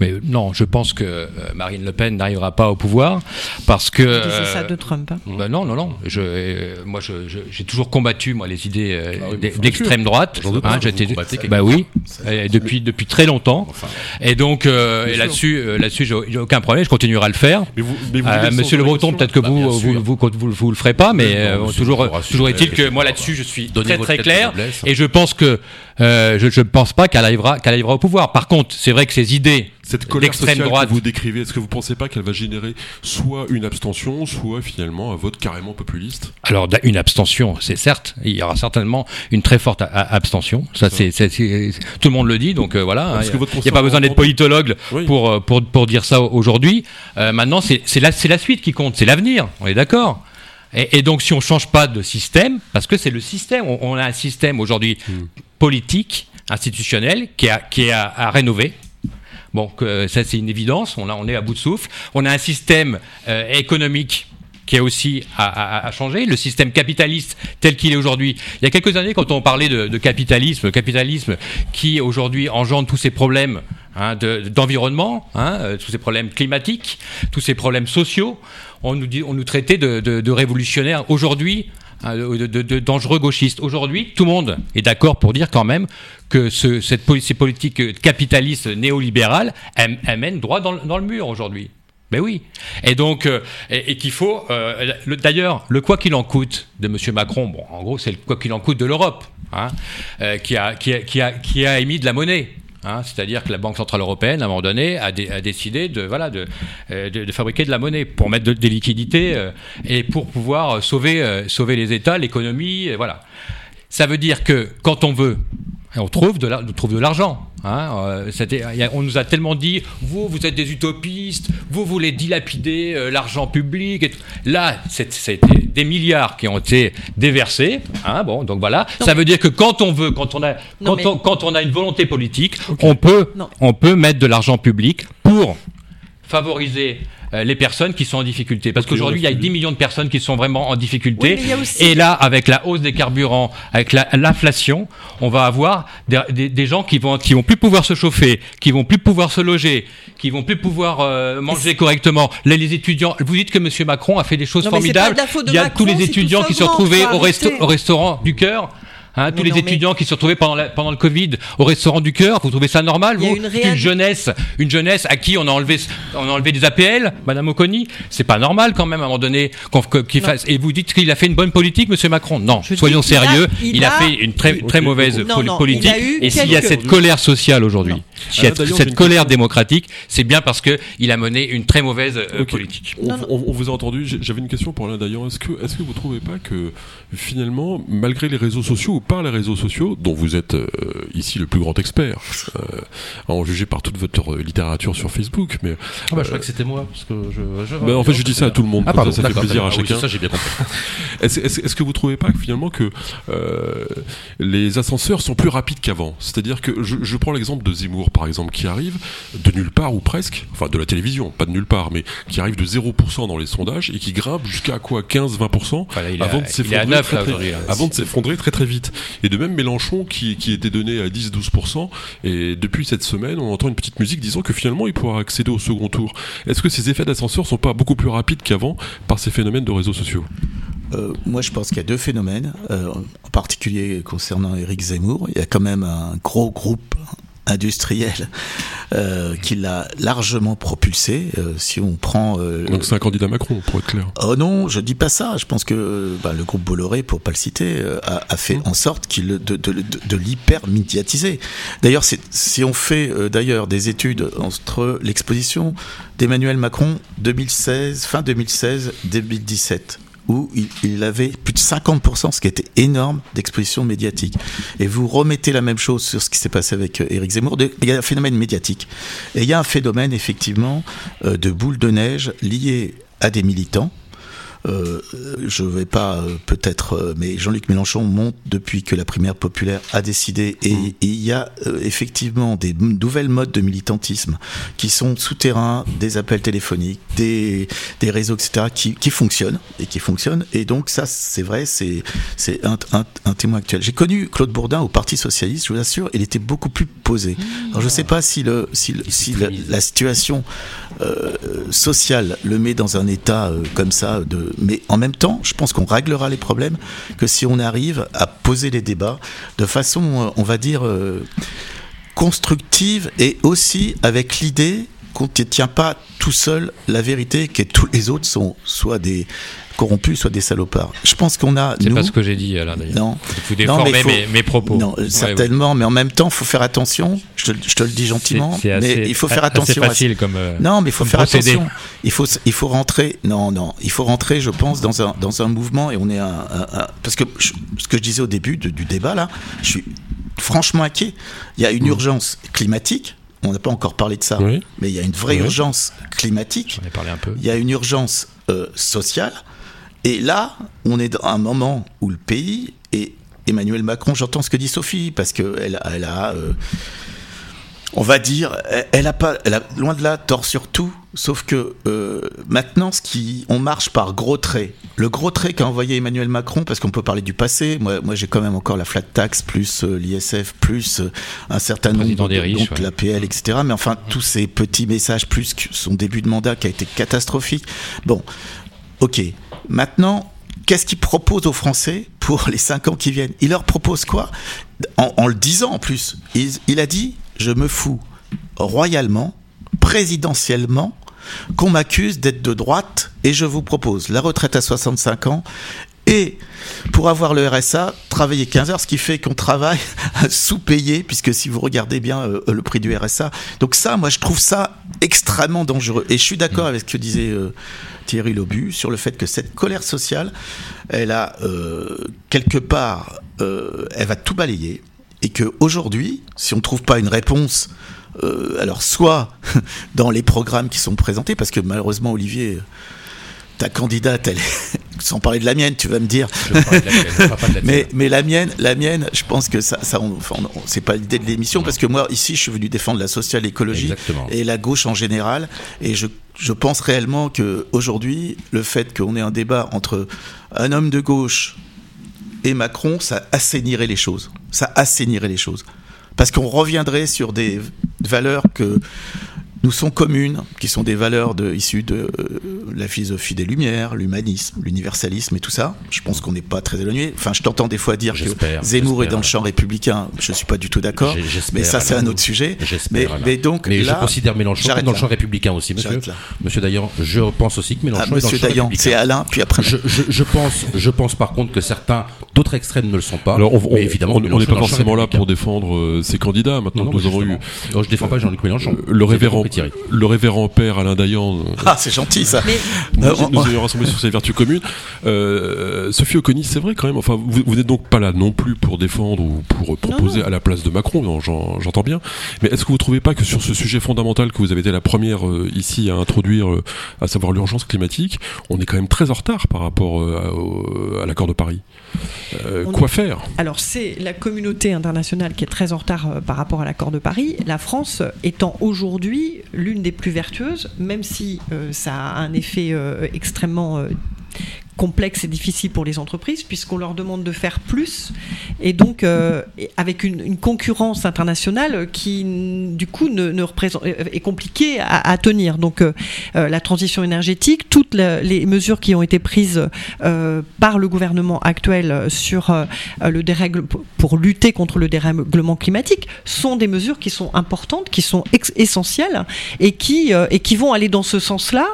mais non, je pense que euh, Marine Le Pen n'arrivera pas au pouvoir parce que. C'est ça de Trump. Hein. Bah non, non, non. Je, moi, j'ai toujours combattu moi les idées ah d'extrême droite. Hein, J'étais. Bah oui. depuis depuis très longtemps. et donc et là-dessus là-dessus j'ai aucun problème. Je continuerai à le faire. Mais vous, Monsieur Le Breton, peut-être que vous vous, vous, vous, le ferez pas, mais toujours toujours est-il que moi là-dessus je suis très très clair et je pense que je ne pense pas qu'elle arrivera qu'elle arrivera au pouvoir. Par contre, c'est vrai que ces idées cette colère sociale droite. que vous décrivez, est-ce que vous ne pensez pas qu'elle va générer soit une abstention, soit finalement un vote carrément populiste? Alors une abstention, c'est certes, il y aura certainement une très forte abstention. Ça, c'est, tout le monde le dit, donc euh, voilà. Il n'y a, pas besoin d'être politologue pour, euh, pour, pour, dire ça aujourd'hui. Euh, maintenant, c'est, la, la suite qui compte, c'est l'avenir. On est d'accord? Et, donc, si on ne change pas de système, parce que c'est le système, on, a un système aujourd'hui hmm. Politique, institutionnel, qui, a, qui est à rénover Bon, ça c'est une évidence, on, on est à bout de souffle. On a un système euh, économique qui a aussi à, changer, le système capitaliste tel qu'il est aujourd'hui. Il y a quelques années, quand on parlait de, de capitalisme, capitalisme qui aujourd'hui engendre tous ces problèmes hein, d'environnement, hein, euh, tous ces problèmes climatiques, tous ces problèmes sociaux, on nous, dit, on nous traitait de, de révolutionnaires. Aujourd'hui, Hein, de, dangereux gauchistes. Aujourd'hui, tout le monde est d'accord pour dire quand même que ce, cette, ces politiques capitalistes néolibérales mènent droit dans, le mur aujourd'hui. Ben oui. Et donc, euh, et, qu'il faut. Euh, d'ailleurs, le quoi qu'il en coûte de M. Macron, bon, en gros, c'est le quoi qu'il en coûte de l'Europe, hein, euh, qui a émis de la monnaie. Hein, c'est-à-dire que la Banque Centrale Européenne, à un moment donné, a, décidé euh, de, fabriquer de la monnaie pour mettre des liquidités euh, et pour pouvoir sauver, euh, sauver les États, l'économie. Voilà. Ça veut dire que quand on veut, on trouve de l'argent. Hein, euh, on nous a tellement dit, vous, vous êtes des utopistes, vous voulez dilapider euh, l'argent public. Là, c'est des milliards qui ont été déversés. Hein, bon, donc voilà. ça veut dire que quand on veut, quand on a, quand, on, a une volonté politique, on peut, on peut mettre de l'argent public pour favoriser les personnes qui sont en difficulté. Parce qu'aujourd'hui, il y a 10 millions de personnes qui sont vraiment en difficulté. Oui, mais il y a aussi- Et là, avec la hausse des carburants, avec la- l'inflation, on va avoir des, des- des gens qui vont, qui vont plus pouvoir se chauffer, qui vont plus pouvoir se loger, qui vont plus pouvoir euh, manger correctement. Là, les étudiants, vous dites que Monsieur Macron a fait des choses Non, formidables. de il y a Macron tous les étudiants qui se retrouvaient au, resto- arrêter. au restaurant du cœur. Hein, tous les mais- étudiants qui se retrouvaient pendant, la- pendant le Covid au restaurant du cœur, vous trouvez ça normal vous une Une jeunesse, une jeunesse à qui on a enlevé, on a enlevé des APL, Madame Oconi, c'est pas normal quand même à un moment donné qu'il fasse. Et vous dites qu'il a fait une bonne politique, Monsieur Macron Non, Je soyons sérieux. il Il a, a- fait une très très mauvaise non, poli- non, politique. Et s'il y a cette colère sociale aujourd'hui, s'il y a Ah, cette colère question. démocratique, c'est bien parce que il a mené une très mauvaise euh, politique. On, vous a entendu. J'avais une question pour l'un d'ailleurs. Est-ce que, est-ce que vous trouvez pas que finalement, malgré les réseaux sociaux par les réseaux sociaux, dont vous êtes euh, ici le plus grand expert, euh, à en juger par toute votre euh, littérature sur Facebook, mais Ah bah, je crois que c'était moi. Parce que je, je- bah, en fait, je dis ça à tout le monde. Ah, pardon, ça, ça fait plaisir à oui, chacun. ça, j'ai bien compris. <laughs> Est-ce que vous trouvez pas que finalement que les ascenseurs sont plus rapides qu'avant? C'est-à-dire que je, je prends l'exemple de Zemmour par exemple qui arrive de nulle part ou presque, enfin de la télévision, pas de nulle part, mais qui arrive de 0% dans les sondages et qui grimpe jusqu'à quoi? 15-20% Voilà, avant de s'effondrer à 9 très, là très- aujourd'hui. là. avant de s'effondrer très très vite. Et de même Mélenchon qui, était donné à 10-12% et depuis cette semaine on entend une petite musique disant que finalement il pourra accéder au second tour. Est-ce que ces effets d'ascenseur sont pas beaucoup plus rapides qu'avant par ces phénomènes de réseaux sociaux? Euh, moi, je pense qu'il y a deux phénomènes, euh, en particulier concernant Éric Zemmour. Il y a quand même un gros groupe industriel euh, qui l'a largement propulsé. Euh, si on prend euh, Donc c'est un candidat Macron pour être clair. Oh non, je dis pas ça. Je pense que bah, le groupe Bolloré, pour pas le citer, euh, a, a fait en sorte qu'il de, de, de, de l'hyper médiatiser. D'ailleurs, si on fait euh, d'ailleurs des études entre l'exposition d'Emmanuel Macron 2016, fin 2016, 2017 où il, avait plus de 50%, ce qui était énorme, d'exposition médiatique. Et vous remettez la même chose sur ce qui s'est passé avec euh, Éric Zemmour. Il y a un phénomène médiatique. Et il y a un phénomène, effectivement, euh, de boule de neige lié à des militants. Euh, je vais pas euh, peut-être, euh, mais Jean-Luc Mélenchon monte depuis que la primaire populaire a décidé et et il y a euh, effectivement des nouvelles modes de militantisme qui sont souterrains, des appels téléphoniques, des, des réseaux, etc., qui, qui fonctionnent et qui fonctionnent. Et donc ça, c'est vrai, c'est c'est un, un, un témoin actuel. J'ai connu Claude Bourdin au Parti socialiste, je vous assure, il était beaucoup plus posé. Alors je sais pas si le si, le- si la, la situation euh, sociale le met dans un état euh, comme ça de mais en même temps je pense qu'on réglera les problèmes que si on arrive à poser les débats de façon euh, on va dire constructive et aussi avec l'idée qu'on ne tient pas tout seul la vérité que tous les autres sont soit des corrompus soit des salopards je pense qu'on a C'est pas ce que j'ai dit d'ailleurs. non Vous Non, déformez faut- mes, mes propos. non, Ouais, certainement, mais en même temps, il faut faire attention. Je te, je te le dis gentiment, C'est- c'est mais il faut faire attention. à- facile comme. euh, Non, mais il faut faire attention. Il faut, il faut rentrer. Non, non, il faut rentrer, je pense, dans un, dans un mouvement et on est un, un- un- parce que je- ce que je disais au début de- du débat là, je suis franchement inquiet. Il y a une urgence climatique. On n'a pas encore parlé de ça, Oui. mais il y a une vraie Oui. urgence climatique. J'en ai parlé un peu. Il y a une urgence euh, sociale. Et là, on est dans un moment où le pays et Emmanuel Macron, j'entends ce que dit Sophie, parce qu'elle elle a, euh, on va dire, elle, a pas, elle a loin de là tort sur tout, sauf que euh, maintenant, ce qui, on marche par gros traits. Le gros trait qu'a envoyé Emmanuel Macron, parce qu'on peut parler du passé. Moi, moi j'ai quand même encore la flat tax plus euh, l'ISF plus euh, un certain nombre des de- riches, donc ouais. l'APL, etc. Mais enfin, tous ces petits messages plus que son début de mandat qui a été catastrophique. Bon, ok. Maintenant, qu'est-ce qu'il propose aux Français pour les cinq ans qui viennent? Il leur propose quoi? En, en le disant en plus. Il, il a dit Je me fous royalement, présidentiellement, qu'on m'accuse d'être de droite et je vous propose la retraite à 65 ans et pour avoir le RSA, travailler 15 heures, ce qui fait qu'on travaille <laughs> sous-payé, puisque si vous regardez bien euh, le prix du RSA. Donc ça, moi, je trouve ça extrêmement dangereux. Et je suis d'accord avec ce que disait euh, Thierry Lobu sur le fait que cette colère sociale, elle a euh, quelque part, elle va tout balayer. Et qu'aujourd'hui, si on ne trouve pas une réponse, euh, alors soit <laughs> dans les programmes qui sont présentés, parce que malheureusement, Olivier, ta candidate, elle est, <laughs> sans parler de la mienne, tu vas me dire. Je parle de la tienne, on parle pas de la <laughs> Mais, mais la mienne, la mienne, je pense que ça, ça on- enfin, on- c'est pas l'idée de l'émission parce que moi ici, je suis venu défendre la sociale écologie Exactement. et la gauche en général. Et je, je pense réellement que aujourd'hui, le fait qu'on ait un débat entre un homme de gauche et Macron, ça assainirait les choses. Ça assainirait les choses. Parce qu'on reviendrait sur des valeurs que nous sont communes, qui sont des valeurs de, issues de euh, la philosophie des Lumières, l'humanisme, l'universalisme et tout ça. Je pense qu'on n'est pas très éloigné. Enfin, je t'entends des fois dire que Zemmour est dans le champ républicain. Je suis pas du tout d'accord. Mais ça, c'est un autre sujet. J'espère, Mais, donc, Mais là, je considère Mélenchon comme dans le champ républicain aussi, monsieur. Monsieur Dayan, je pense aussi que Mélenchon Ah, est dans Monsieur le champ Dayan, c'est Alain, puis après. Je, je- je pense, je pense par contre que certains d'autres extrêmes ne le sont pas. Alors, on mais évidemment, on- n'est pas forcément là pour défendre euh, ces candidats. Maintenant Non, non, que nous avons eu. Non, je défends pas Jean-Luc Mélenchon. euh, le révérend, Thierry. le révérend père Alain Dayan. euh, Ah, c'est gentil ça. Mais nous, Euh, nous ayons rassemblés sur ces vertus communes. Euh, Sophie Oconi, c'est vrai quand même. Enfin, vous, vous n'êtes donc pas là non plus pour défendre ou pour proposer non. à la place de Macron. non, j'en- J'entends bien. Mais est-ce que vous trouvez pas que sur ce sujet fondamental que vous avez été la première euh, ici à introduire, euh, à savoir l'urgence climatique, on est quand même très en retard par rapport euh, à, au- à l'accord de Paris? Euh, quoi est- faire? Alors c'est la communauté internationale qui est très en retard euh, par rapport à l'accord de Paris. La France étant aujourd'hui l'une des plus vertueuses, même si euh, ça a un effet euh, extrêmement euh, complexe et difficile pour les entreprises, puisqu'on leur demande de faire plus, et donc euh, avec une, concurrence internationale qui, du coup, ne, représente, est compliquée à, tenir. Donc euh, euh, la transition énergétique, toutes les mesures qui ont été prises euh, par le gouvernement actuel sur euh, le pour lutter contre le dérèglement climatique sont des mesures qui sont importantes, qui sont essentielles et qui, euh, et qui vont aller dans ce sens-là.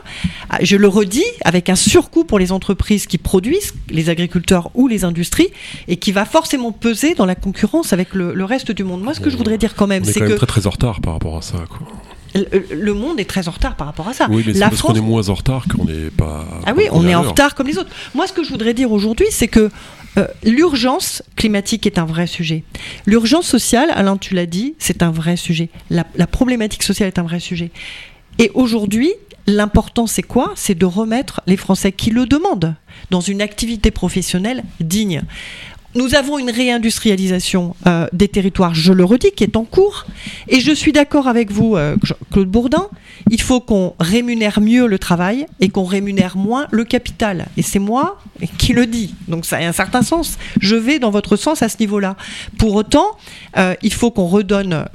Ah, Je le redis, avec un surcoût pour les entreprises qui produisent, les agriculteurs ou les industries, et qui va forcément peser dans la concurrence avec le, le reste du monde. Moi, ce que je voudrais dire quand même, On est c'est quand même que très très en retard par rapport à ça. Quoi. le, le monde est très en retard par rapport à ça. Oui, mais c'est la parce qu'on France est moins en retard qu'on n'est pas. ah oui, on est en retard comme les autres. Moi, ce que je voudrais dire aujourd'hui, c'est que euh, l'urgence climatique est un vrai sujet. L'urgence sociale, Alain, tu l'as dit, c'est un vrai sujet. La, la problématique sociale est un vrai sujet. Et aujourd'hui, l'important, c'est quoi? C'est de remettre les Français qui le demandent dans une activité professionnelle digne. Nous avons une réindustrialisation euh, des territoires, je le redis, qui est en cours. Et je suis d'accord avec vous, euh, Claude Bourdin, il faut qu'on rémunère mieux le travail et qu'on rémunère moins le capital. Et c'est moi qui le dis. Donc ça a un certain sens. Je vais dans votre sens à ce niveau-là. Pour autant, euh, il faut qu'on redonne...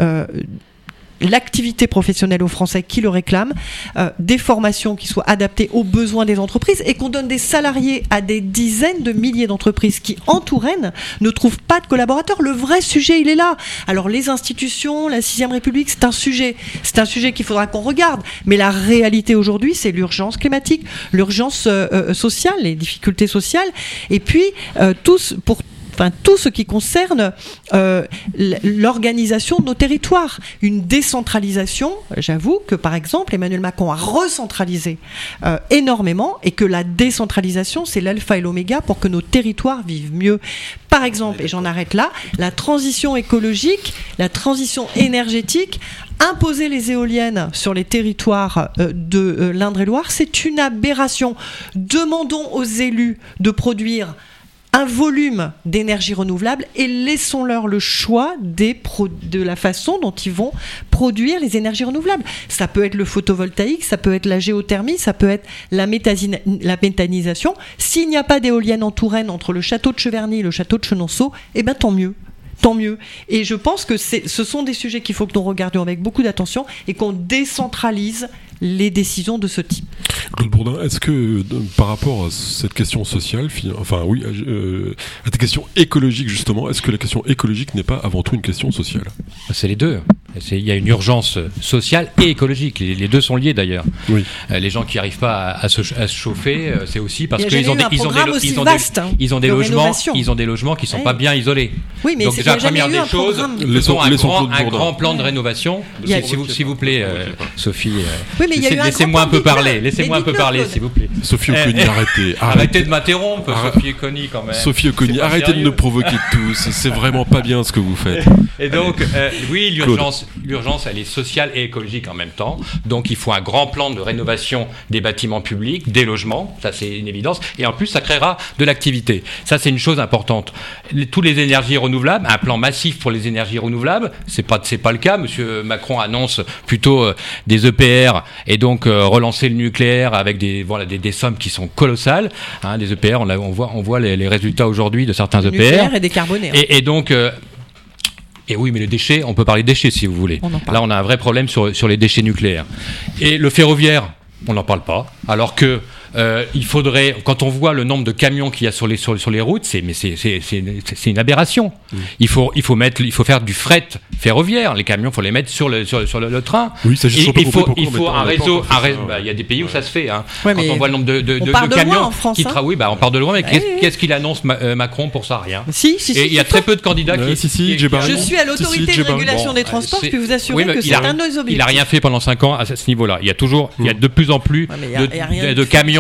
l'activité professionnelle aux Français qui le réclament, euh, des formations qui soient adaptées aux besoins des entreprises et qu'on donne des salariés à des dizaines de milliers d'entreprises qui, en Touraine, ne trouvent pas de collaborateurs. Le vrai sujet, il est là. Alors les institutions, la sixième République, c'est un sujet. C'est un sujet qu'il faudra qu'on regarde. Mais la réalité aujourd'hui, c'est l'urgence climatique, l'urgence euh, euh, sociale, les difficultés sociales, et puis tous pour enfin tout ce qui concerne euh, l'organisation de nos territoires. Une décentralisation, j'avoue que par exemple Emmanuel Macron a recentralisé euh, énormément et que la décentralisation c'est l'alpha et l'oméga pour que nos territoires vivent mieux. Par exemple, et j'en arrête là, la transition écologique, la transition énergétique, imposer les éoliennes sur les territoires euh, de l'Indre-et-Loire, c'est une aberration. Demandons aux élus de produire un volume d'énergie renouvelable et laissons-leur le choix de la façon dont ils vont produire les énergies renouvelables. Ça peut être le photovoltaïque, ça peut être la géothermie, ça peut être la, méthanisation. S'il n'y a pas d'éolienne en Touraine entre le château de Cheverny et le château de Chenonceau, eh ben tant mieux. Tant mieux. Et je pense que ce sont des sujets qu'il faut que nous regardions avec beaucoup d'attention et qu'on décentralise les décisions de ce type. Claude Bourdin, est-ce que euh, par rapport à cette question sociale, fi- enfin oui, euh, à ta question écologique justement, est-ce que la question écologique n'est pas avant tout une question sociale? C'est les deux. Il y a une urgence sociale et écologique. Les, les deux sont liés d'ailleurs. Oui. Euh, les gens qui n'arrivent pas à, à se, à se chauffer, euh, c'est aussi parce qu'ils ont, des- un ils ont des, programme lo- aussi ils ont des- vaste, hein, ils ont des de logements, rénovation. ils ont des logements qui sont Ouais. pas bien isolés. Oui, mais Donc c'est- déjà il y a jamais première des un choses, un, un grand plan de rénovation. Si vous, s'il vous plaît, euh, Sophie, euh, Oui, mais il y a laissez- eu un laissez-moi un peu parler. Laissez-moi un peu s'il vous plaît. Sophie Eh, Oconi, eh, <laughs> arrêtez, Arrêtez de m'interrompre, Sophie Conny, quand même. Sophie Oconi, arrêtez de me provoquer tous, c'est vraiment pas bien ce que vous faites. <laughs> Et donc, euh, oui, l'urgence, elle est sociale et écologique en même temps. Donc, il faut un grand plan de rénovation des bâtiments publics, des logements. Ça, c'est une évidence. Et en plus, ça créera de l'activité. Ça, c'est une chose importante. Tous les énergies renouvelables, un plan massif pour les énergies renouvelables, c'est pas, c'est pas le cas. Monsieur Macron annonce plutôt euh, des EPR et donc euh, relancer le nucléaire avec des, voilà, des, des sommes qui sont colossales. Hein, des EPR, on, a- on voit, on voit les, les résultats aujourd'hui de certains EPR. Nucléaire et décarboné. hein. Et, et donc, euh, et oui, mais les déchets, on peut parler de déchets si vous voulez. On. Là, on a un vrai problème sur, sur les déchets nucléaires. Et le ferroviaire, on n'en parle pas. Alors que euh, il faudrait, quand on voit le nombre de camions qu'il y a sur les, sur, sur les routes, c'est, mais c'est, c'est, c'est, c'est une aberration. Mm. Il, faut, il, faut mettre, il faut faire du fret ferroviaire. Les camions, il faut les mettre sur le, sur, sur le, le train. Oui, ça, Et il faut, il faut un réseau. ouais. bah, Il y a des pays où ça se fait. Hein. Ouais, quand on voit le nombre de, de, on de- de camions en France, qui hein. tra- oui, bah, on part de loin, mais Ouais, qu'est-ce, ouais. qu'est-ce qu'il annonce Ma- euh, Macron pour ça? Rien. Si, si, si. Et il y a très peu de candidats qui. Je suis à l'autorité de régulation des transports, je peux vous assurer que il c'est a- un de nos Il objectifs. n'a rien fait pendant 5 ans à ce niveau-là. Il y a toujours, il y a de plus en plus il de, il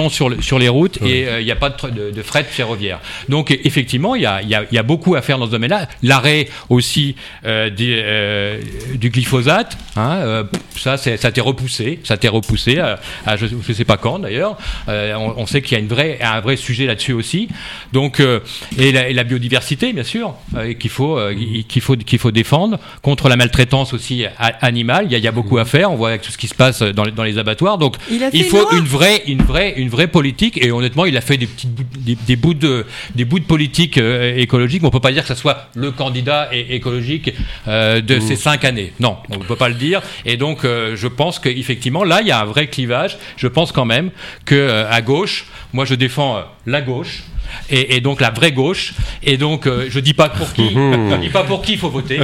sur, le- sur les routes et euh, il n'y a pas de, tr- de, de fret ferroviaire. Donc effectivement, il y a, il y a- il y a beaucoup à faire dans ce domaine-là. L'arrêt aussi euh, des, euh, du glyphosate, hein, euh, ça, c'est- ça a été repoussé, ça a été repoussé à, à je ne sais pas quand d'ailleurs. Euh, on, on sait qu'il y a une vraie, un vrai sujet là-dessus aussi. Donc euh, et, la, et la biodiversité, bien sûr, euh, qu'il faut, euh, qu'il faut, qu'il faut défendre contre la maltraitance aussi a- animale. Il y, a, il y a beaucoup à faire. On voit avec tout ce qui se passe dans les, dans les abattoirs. Donc Il faut une vraie, une vraie, une vraie politique. Et honnêtement, il a fait des petites, bouts- des, des bouts de, des bouts de politique euh, écologique. Mais on peut pas dire que ça soit le candidat écologique euh, de ces cinq années. Non, on ne peut pas le dire. Et donc, euh, je pense qu'effectivement, là, il y a un vrai clivage. Je pense quand même que à gauche, moi, je défends la gauche. Et, et donc la vraie gauche. Et donc euh, je dis pas pour qui, <laughs> je dis pas pour qui il faut voter.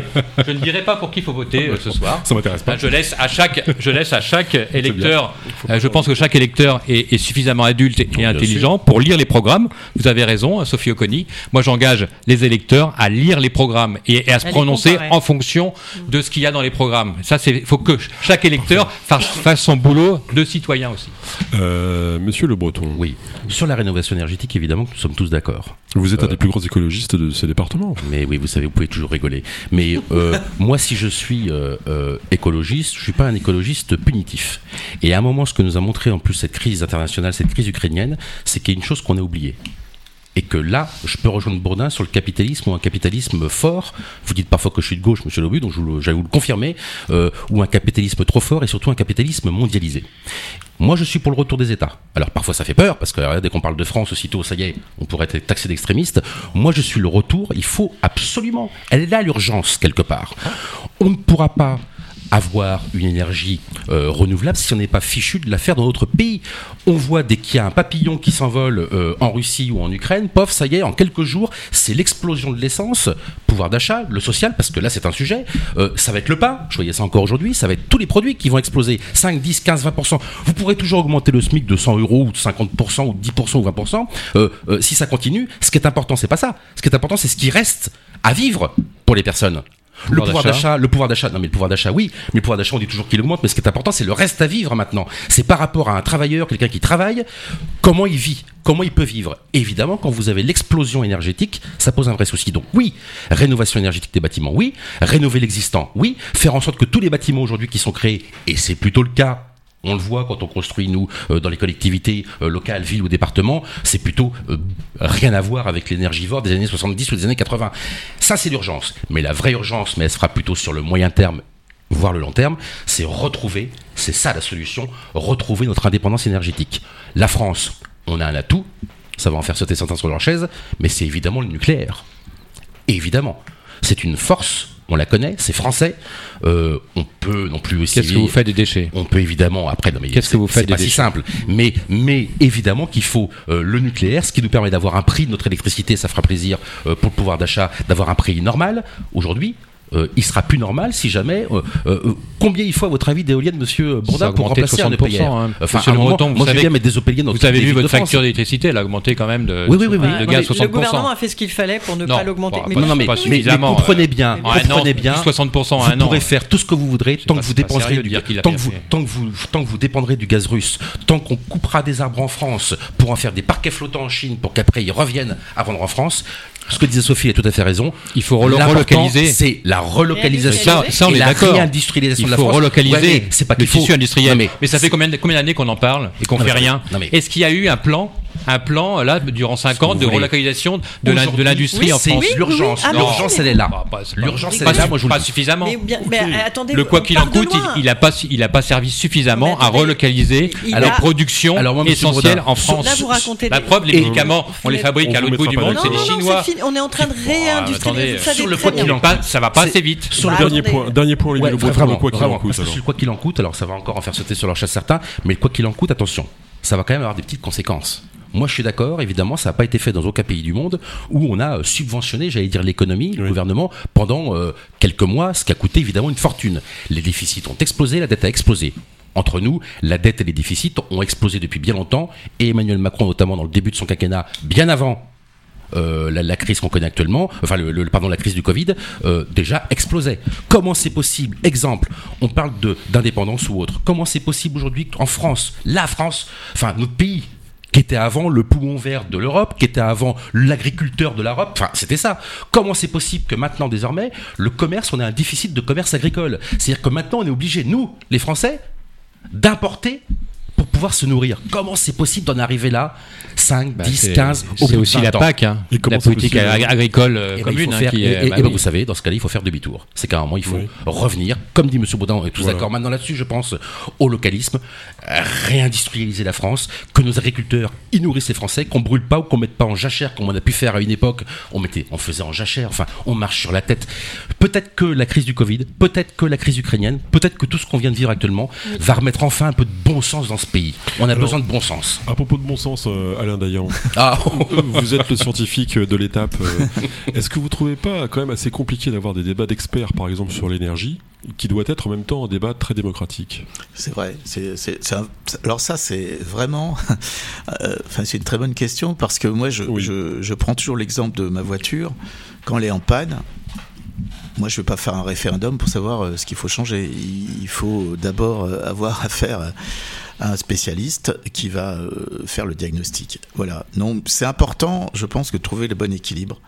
Je ne dirai pas pour qui il faut voter euh, ce soir. Ça m'intéresse pas. Ben, je laisse à chaque, je laisse à chaque électeur. euh, je pense que chaque électeur est, est suffisamment adulte et, intelligent pour lire les programmes. Vous avez raison, hein, Sophie Oconi. Moi, j'engage les électeurs à lire les programmes et, et à se prononcer en fonction de ce qu'il y a dans les programmes. Ça, c'est, faut que chaque électeur fasse, fasse son boulot de citoyen aussi. Euh, Monsieur Le Breton, Oui. Sur la rénovation énergétique, évidemment, nous sommes tous d'accord. vous êtes un Euh, des plus grands écologistes de ces départements. Mais oui, vous savez, vous pouvez toujours rigoler. Mais euh, <laughs> moi, si je suis euh, écologiste, je suis pas un écologiste punitif. Et à un moment, ce que nous a montré en plus cette crise internationale, cette crise ukrainienne, c'est qu'il y a une chose qu'on a oubliée. Et que là, je peux rejoindre Bourdin sur le capitalisme ou un capitalisme fort. Vous dites parfois que je suis de gauche, monsieur Lobu, donc j'allais vous le confirmer. euh, ou un capitalisme trop fort et surtout un capitalisme mondialisé. Moi, je suis pour le retour des États. Alors parfois, ça fait peur parce que euh, dès qu'on parle de France, aussitôt, ça y est, on pourrait être taxé d'extrémiste. Moi, je suis le retour. Il faut absolument. Elle est là l'urgence quelque part. On ne pourra pas avoir une énergie euh, renouvelable si on n'est pas fichu de la faire dans notre pays. On voit dès qu'il y a un papillon qui s'envole euh, en Russie ou en Ukraine, pof, ça y est, en quelques jours, c'est l'explosion de l'essence, pouvoir d'achat, le social, parce que là c'est un sujet, Euh, ça va être le pain, je voyais ça encore aujourd'hui, ça va être tous les produits qui vont exploser, 5, 10, 15, 20%. Vous pourrez toujours augmenter le SMIC de 100 euros ou de 50% ou de 10% ou 20%. Euh, euh, si ça continue, ce qui est important, c'est pas ça. Ce qui est important, c'est ce qui reste à vivre pour les personnes. Le Pouvoir d'achat, le pouvoir d'achat, non mais le pouvoir d'achat, oui, mais le pouvoir d'achat, on dit toujours qu'il augmente, mais ce qui est important, c'est le reste à vivre maintenant. C'est par rapport à un travailleur, quelqu'un qui travaille, comment il vit, comment il peut vivre. Évidemment, quand vous avez l'explosion énergétique, ça pose un vrai souci. Donc oui, rénovation énergétique des bâtiments, oui, rénover l'existant, oui, faire en sorte que tous les bâtiments aujourd'hui qui sont créés, et c'est plutôt le cas on le voit quand on construit, nous, euh, dans les collectivités euh, locales, villes ou départements, c'est plutôt euh, rien à voir avec l'énergivore des années 70 ou des années 80. Ça, c'est l'urgence. Mais la vraie urgence, mais elle sera plutôt sur le moyen terme, voire le long terme, c'est retrouver, c'est ça la solution, retrouver notre indépendance énergétique. La France, on a un atout, ça va en faire sauter certains sur leur chaise, mais c'est évidemment le nucléaire. Évidemment. C'est une force, on la connaît, c'est français. Euh, on peut non plus aussi. Qu'est-ce que vous faites des déchets? On peut évidemment après. non, mais Qu'est-ce que vous faites C'est pas des si simple. Mais mais évidemment qu'il faut euh, le nucléaire, ce qui nous permet d'avoir un prix de notre électricité. Ça fera plaisir euh, pour le pouvoir d'achat d'avoir un prix normal. Aujourd'hui. Euh, il sera plus normal si jamais. euh, euh, combien il faut, à votre avis, d'éoliennes, monsieur Bourdin, pour remplacer un 60%, EPR hein. Enfin, à un Le moment, Breton, vous moi, je bien mettre des EPR dans Vous avez vu votre facture d'électricité, elle a augmenté quand même de, Oui, oui, oui, oui. de Ouais, gaz mais 60%. Le gouvernement a fait ce qu'il fallait pour ne Non, pas l'augmenter. Mais Non, non, mais, pas mais, mais comprenez bien, comprenez bien. 60% en vous un an. pourrez faire tout ce que vous voudrez tant que vous dépenserez du tant que vous tant que vous tant que vous dépendrez du gaz russe, tant qu'on coupera des arbres en France pour en faire des parquets flottants en Chine pour qu'après ils reviennent à vendre en France, ce que disait Sophie a tout à fait raison. Il faut relocaliser. C'est la relocalisation. Ça, ça, on et est la réindustrialisation Il de la faut France. relocaliser Ouais, mais c'est pas le faut. tissu industriel. Non, mais, mais ça fait combien, d'années qu'on en parle et qu'on fait mais- rien mais- Est-ce qu'il y a eu un plan un plan là durant 5 ans de relocalisation de l'in- de Aujourd'hui, l'industrie oui, en c'est- France oui, l'urgence. oui. Ah, L'urgence, elle est là. Bah, L'urgence, elle est là, moi, je vous pas le dis. suffisamment. Mais, bien, mais, attendez, Le quoi qu'il en coûte, il, loin. il a pas, il a pas servi suffisamment à relocaliser il la production Alors, moi, monsieur essentielle Brodin, en France. Là, vous racontez La des- preuve, les médicaments, on les fabrique On à l'autre bout du monde, c'est des Chinois. On est en train de réindustrialiser. sur le quoi qu'il en Pas- ça va pas assez vite. Sur le Bah, Dernier point, dernier point, vraiment, quoi qu'il en coûte. quoi qu'il en coûte, alors ça va encore en faire sauter sur leur chasse certains, mais le quoi qu'il en coûte, attention, ça va quand même avoir des petites conséquences. Moi, je suis d'accord, évidemment, ça n'a pas été fait dans aucun pays du monde où on a euh, subventionné, j'allais dire, l'économie, le gouvernement, pendant euh, quelques mois, ce qui a coûté évidemment une fortune. Les déficits ont explosé, la dette a explosé. Entre nous, la dette et les déficits ont explosé depuis bien longtemps, et Emmanuel Macron, notamment dans le début de son quinquennat, bien avant euh, la, la crise qu'on connaît actuellement, enfin le, le- pardon la crise du Covid, euh, déjà explosait. Comment c'est possible? Exemple, on parle d'indépendance ou autre. Comment c'est possible aujourd'hui en France, la France, enfin notre pays qui était avant le poumon vert de l'Europe, qui était avant l'agriculteur de l'Europe, enfin c'était ça. Comment c'est possible que maintenant désormais le commerce, on a un déficit de commerce agricole? C'est-à-dire que maintenant on est obligé, nous, les Français, d'importer pouvoir se nourrir. Comment c'est possible d'en arriver là 5, Bah, 10, c'est- 15, au C'est aussi 20 la. PAC, hein, Et la politique agricole euh, Eh ben, commune. hein, faire- qui et, est- et- bah et oui. vous savez, dans ce cas-là, il faut faire demi-tour. C'est qu'à un moment, il faut Oui. revenir, comme dit M. Baudin, on est tous Voilà. d'accord maintenant là-dessus, je pense, au localisme, réindustrialiser la France, que nos agriculteurs y nourrissent les Français, qu'on brûle pas ou qu'on mette pas en jachère, comme on a pu faire à une époque. On mettait, on faisait en jachère, enfin, on marche sur la tête. Peut-être que la crise du Covid, peut-être que la crise ukrainienne, peut-être que tout ce qu'on vient de vivre actuellement va remettre enfin un peu de bon sens dans ce pays. On a Alors- besoin de bon sens. À propos de bon sens, euh, Alain Dayan, <laughs> Ah, <laughs> vous êtes le scientifique de l'étape. euh, Est-ce que vous trouvez pas quand même assez compliqué d'avoir des débats d'experts, par exemple, sur l'énergie, qui doit être en même temps un débat très démocratique? C'est vrai. C'est, c'est- c'est un- alors ça, c'est vraiment, <laughs> euh, enfin, c'est une très bonne question parce que moi, je, Oui. je, je prends toujours l'exemple de ma voiture quand elle est en panne. Moi, je ne vais pas faire un référendum pour savoir euh, ce qu'il faut changer. Il, il faut d'abord euh, avoir affaire un spécialiste qui va euh, faire le diagnostic. Voilà. Non, c'est important, je pense, de trouver le bon équilibre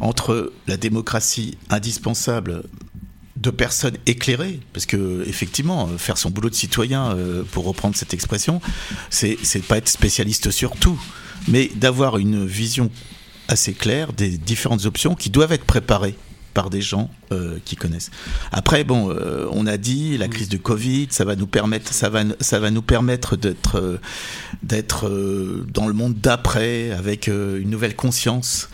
entre la démocratie indispensable de personnes éclairées, parce que effectivement, euh, faire son boulot de citoyen, euh, pour reprendre cette expression, c'est pas être spécialiste sur tout, mais d'avoir une vision assez claire des différentes options qui doivent être préparées par des gens euh, qui connaissent. Après, bon, euh, on a dit la crise du Covid, ça va nous permettre, ça va, ça va nous permettre d'être, euh, d'être dans le monde d'après avec une nouvelle conscience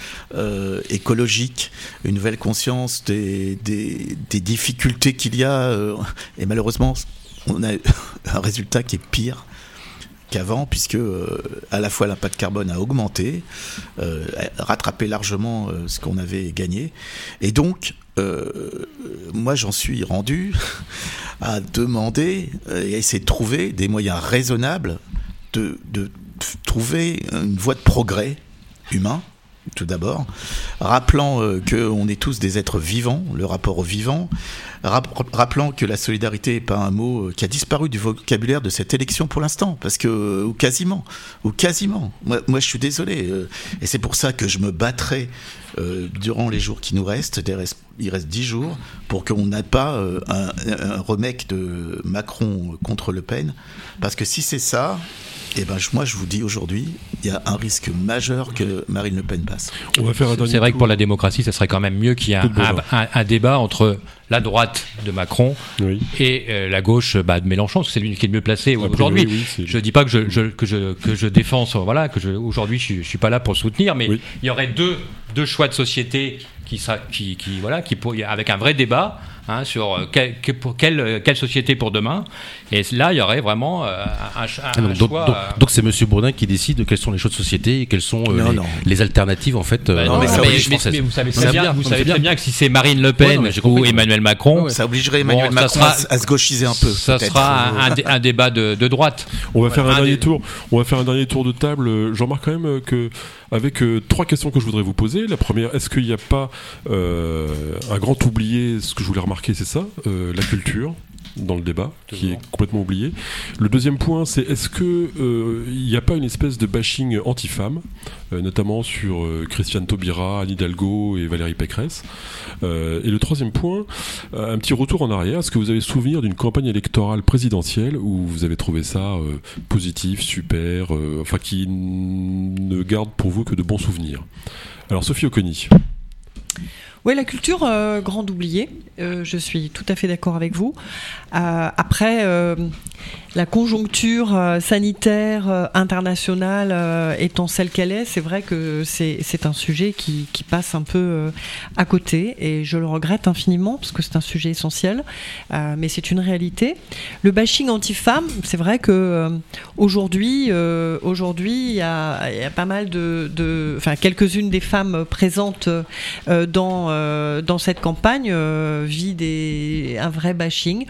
écologique, une nouvelle conscience des, difficultés qu'il y a. et malheureusement, on a <laughs> un résultat qui est pire qu'avant, puisque euh, à la fois l'impact carbone a augmenté, euh, rattrapé largement euh, ce qu'on avait gagné, et donc moi j'en suis rendu <laughs> à demander et à essayer de trouver des moyens raisonnables de, de trouver une voie de progrès humain tout d'abord, rappelant euh, qu'on est tous des êtres vivants, le rapport au vivant, rap- rappelant que la solidarité n'est pas un mot euh, qui a disparu du vocabulaire de cette élection pour l'instant, parce que, euh, ou quasiment, ou quasiment. Moi, je suis désolé, euh, et c'est pour ça que je me battrai durant les jours qui nous restent, il reste- dix jours, pour qu'on n'ait pas un, un remake de Macron contre Le Pen, parce que si c'est ça, eh ben, je- moi je vous dis aujourd'hui, il y a un risque majeur que Marine Le Pen passe. On va faire C'est vrai que pour la démocratie, ça serait quand même mieux qu'il y ait un, débat entre la droite de Macron Oui. et euh, la gauche bah, de Mélenchon, parce que c'est lui qui est le mieux placé aujourd'hui. oui, je dis pas que je, je- que je, que je défends, voilà, que je, aujourd'hui je, suis- je suis pas là pour le soutenir, mais Oui. il y aurait deux, deux choix de société qui, sera, qui, qui voilà, qui pour, avec un vrai débat. hein, sur euh, quel- que- pour quelle, quelle société pour demain et là il y aurait vraiment euh, un, un- un donc, donc- choix donc- euh, donc c'est Monsieur Bourdin qui décide de quelles sont les choix de société et quelles sont euh, Non, les, non. les alternatives en fait. Bah euh, non, non, mais vous savez très bien, bien, vous savez c'est très bien. bien que si c'est Marine Le Ouais, Pen ou compris. Emmanuel Macron, Ça obligerait Emmanuel Bon, Macron sera- à, se gauchiser un peu. ça sera un, un dé- un débat de, de droite. On va faire un, dernier tour. On va faire un dernier tour de table. Je remarque quand même que avec euh, trois questions que je voudrais vous poser. La première, est-ce qu'il n'y a pas euh, un grand oublié? Ce que je voulais remarquer, c'est ça, euh, la culture. Dans le débat, qui est complètement oublié. Le deuxième point, c'est est-ce que il n'y a pas une espèce de bashing anti-femmes, notamment sur Christiane Taubira, Anne Hidalgo et Valérie Pécresse Et le troisième point, un petit retour en arrière. Est-ce que vous avez souvenir d'une campagne électorale présidentielle où vous avez trouvé ça positif, super, enfin qui ne garde pour vous que de bons souvenirs? Alors Sophie Oconi. Oui, la culture, euh, grande oubliée. Euh, je suis tout à fait d'accord avec vous. Euh, après, la conjoncture sanitaire internationale étant celle qu'elle est, c'est vrai que c'est un sujet qui, passe un peu à côté et je le regrette infiniment parce que c'est un sujet essentiel, mais c'est une réalité. Le bashing anti-femmes, c'est vrai que aujourd'hui, aujourd'hui, il y, y a, pas mal de, enfin quelques-unes des femmes présentes dans euh, dans cette campagne euh, vit des, un vrai bashing.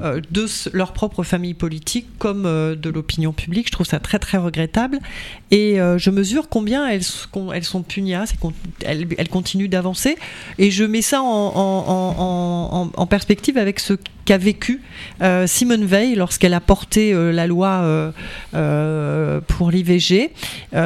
Euh, de leur propre famille politique comme de l'opinion publique. Je trouve ça très très regrettable. Et je mesure combien elles, sont pugnaces et qu'elles elles continuent d'avancer. Et je mets ça en, en perspective avec ce qu'a vécu euh, Simone Veil lorsqu'elle a porté euh, la loi euh, pour l'IVG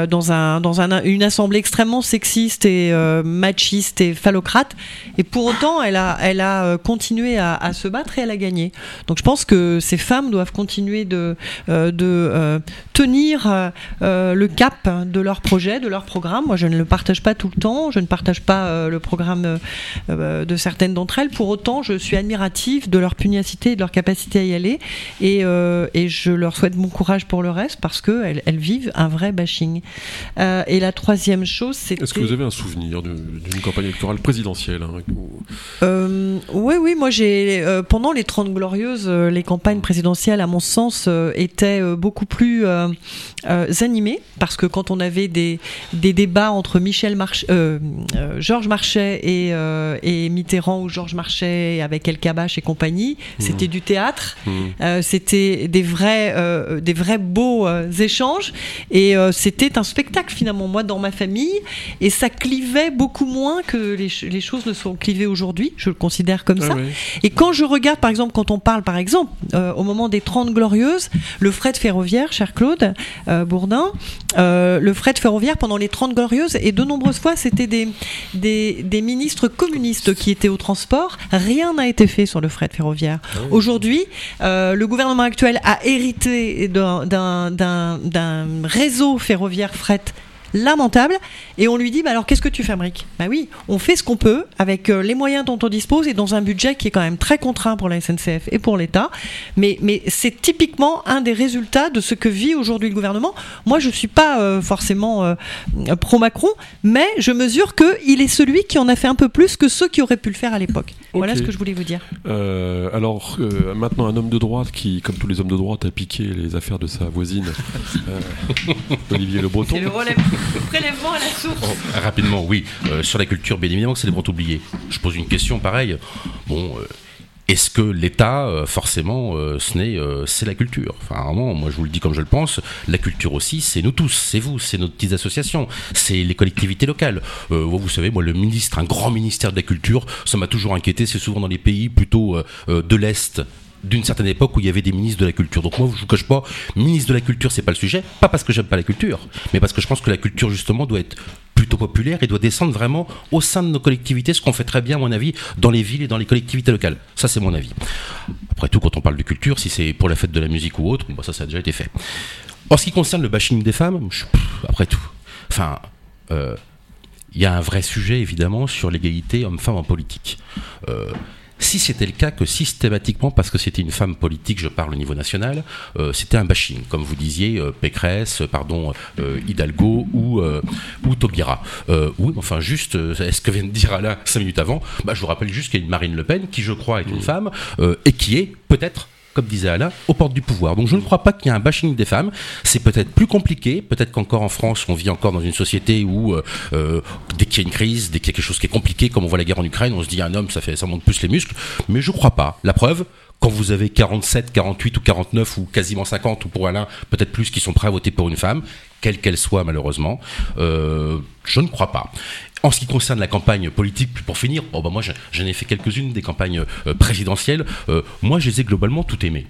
dans, un, dans un, une assemblée extrêmement sexiste et machiste et phallocrate. Et pour autant, elle a, elle a continué à, se battre et elle a gagné. Donc je pense que ces femmes doivent continuer de, de tenir le cap de leur projet, de leur programme. Moi, je ne le partage pas tout le temps. Je ne partage pas le programme de certaines d'entre elles. Pour autant, je suis admirative de leur et de leur capacité à y aller. Et, euh, et je leur souhaite bon courage pour le reste parce qu'elles elles vivent un vrai bashing. Euh, et la troisième chose, c'est. Est-ce que vous avez un souvenir d'une campagne électorale présidentielle hein, euh, Oui, oui, moi j'ai. pendant les 30 Glorieuses, les campagnes présidentielles, à mon sens, étaient beaucoup plus animées parce que quand on avait des, des débats entre Michel March Georges Marchais et, et Mitterrand ou Georges Marchais avec El Kabache et compagnie, c'était mmh. du théâtre, mmh. euh, c'était des vrais, euh, des vrais beaux euh, échanges, et c'était un spectacle finalement, moi, dans ma famille, et ça clivait beaucoup moins que les, choses ne sont clivées aujourd'hui, je le considère comme ah ça. Et quand je regarde, par exemple, quand on parle, par exemple, au moment des 30 Glorieuses, le fret ferroviaire, cher Claude Bourdin, le fret ferroviaire pendant les 30 Glorieuses, et de nombreuses fois, c'était des, des, des ministres communistes qui étaient au transport, rien n'a été fait sur le fret ferroviaire. Ah Aujourd'hui, euh, le gouvernement actuel a hérité d'un réseau ferroviaire fret lamentable et on lui dit bah alors qu'est-ce que tu fabriques Bah oui, on fait ce qu'on peut avec euh, les moyens dont on dispose et dans un budget qui est quand même très contraint pour la SNCF et pour l'État. Mais, mais c'est typiquement un des résultats de ce que vit aujourd'hui le gouvernement. Moi, je suis pas euh, forcément euh, pro-Macron, mais je mesure qu'il est celui qui en a fait un peu plus que ceux qui auraient pu le faire à l'époque. Voilà ce que je voulais vous dire. alors maintenant, un homme de droite qui, comme tous les hommes de droite, a piqué les affaires de sa voisine, <laughs> Olivier Le Breton. C'est le relève <laughs> prélèvement à la source. Oh, rapidement, oui. Euh, sur la culture, bien évidemment que c'est des grands oubliés. Je pose une question pareille. Bon. Euh, est-ce que l'État, euh, forcément, ce n'est, c'est la culture? Enfin, vraiment, moi je vous le dis comme je le pense, la culture aussi, c'est nous tous, c'est vous, c'est nos petites associations, c'est les collectivités locales. vous savez, moi, le ministre, un grand ministère de la culture, ça m'a toujours inquiété, c'est souvent dans les pays plutôt de l'Est d'une certaine époque où il y avait des ministres de la culture. Donc moi, je vous cache pas, ministre de la culture, c'est pas le sujet. Pas parce que j'aime pas la culture, mais parce que je pense que la culture justement doit être plutôt populaire et doit descendre vraiment au sein de nos collectivités, ce qu'on fait très bien, à mon avis, dans les villes et dans les collectivités locales. Ça, c'est mon avis. Après tout, quand on parle de culture, si c'est pour la fête de la musique ou autre, ça, ça a déjà été fait. En ce qui concerne le bashing des femmes, après tout, enfin, euh, il y a un vrai sujet évidemment sur l'égalité homme-femme en politique. Euh, si c'était le cas que systématiquement, parce que c'était une femme politique, je parle au niveau national, euh, c'était un bashing, comme vous disiez, euh, Pécresse, pardon, euh, Hidalgo ou, ou Taubira. oui, enfin juste, est-ce que vient de dire Alain cinq minutes avant bah, Je vous rappelle juste qu'il y a une Marine Le Pen, qui je crois est une mmh. femme, et qui est peut-être comme disait Alain, aux portes du pouvoir. Donc je ne crois pas qu'il y ait un bashing des femmes. C'est peut-être plus compliqué. Peut-être qu'encore en France, on vit encore dans une société où euh, euh, dès qu'il y a une crise, dès qu'il y a quelque chose qui est compliqué, comme on voit la guerre en Ukraine, on se dit un homme, ça fait, ça monte plus les muscles. Mais je ne crois pas. La preuve, vous avez 47, 48 ou 49 ou quasiment 50 ou pour Alain, peut-être plus, qui sont prêts à voter pour une femme, quelle qu'elle soit malheureusement, euh, je ne crois pas. En ce qui concerne la campagne politique, pour finir, bon bah moi j'en ai fait quelques-unes des campagnes euh, présidentielles. Euh, moi, je les ai globalement tout aimées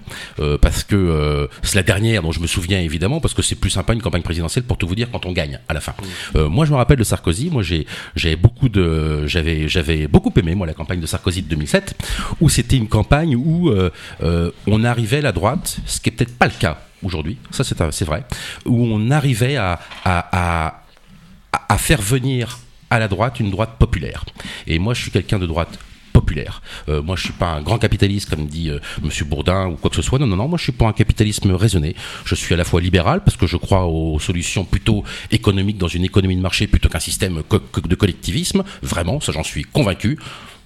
parce que c'est la dernière dont je me souviens évidemment parce que c'est plus sympa une campagne présidentielle pour tout vous dire quand on gagne à la fin. Moi, je me rappelle de Sarkozy. Moi, j'avais beaucoup beaucoup aimé moi la campagne de Sarkozy de 2007 où c'était une campagne où on arrivait la droite, ce qui est peut-être pas le cas aujourd'hui. Ça c'est vrai où on arrivait à, à, à à- à faire venir à la droite une droite populaire. Et moi, je suis quelqu'un de droite populaire. Euh, moi, je suis pas un grand capitaliste comme dit euh, Monsieur Bourdin ou quoi que ce soit. Non, non, non. Moi, je suis pour un capitalisme raisonné. Je suis à la fois libéral parce que je crois aux solutions plutôt économiques dans une économie de marché plutôt qu'un système de collectivisme. Vraiment, ça, j'en suis convaincu.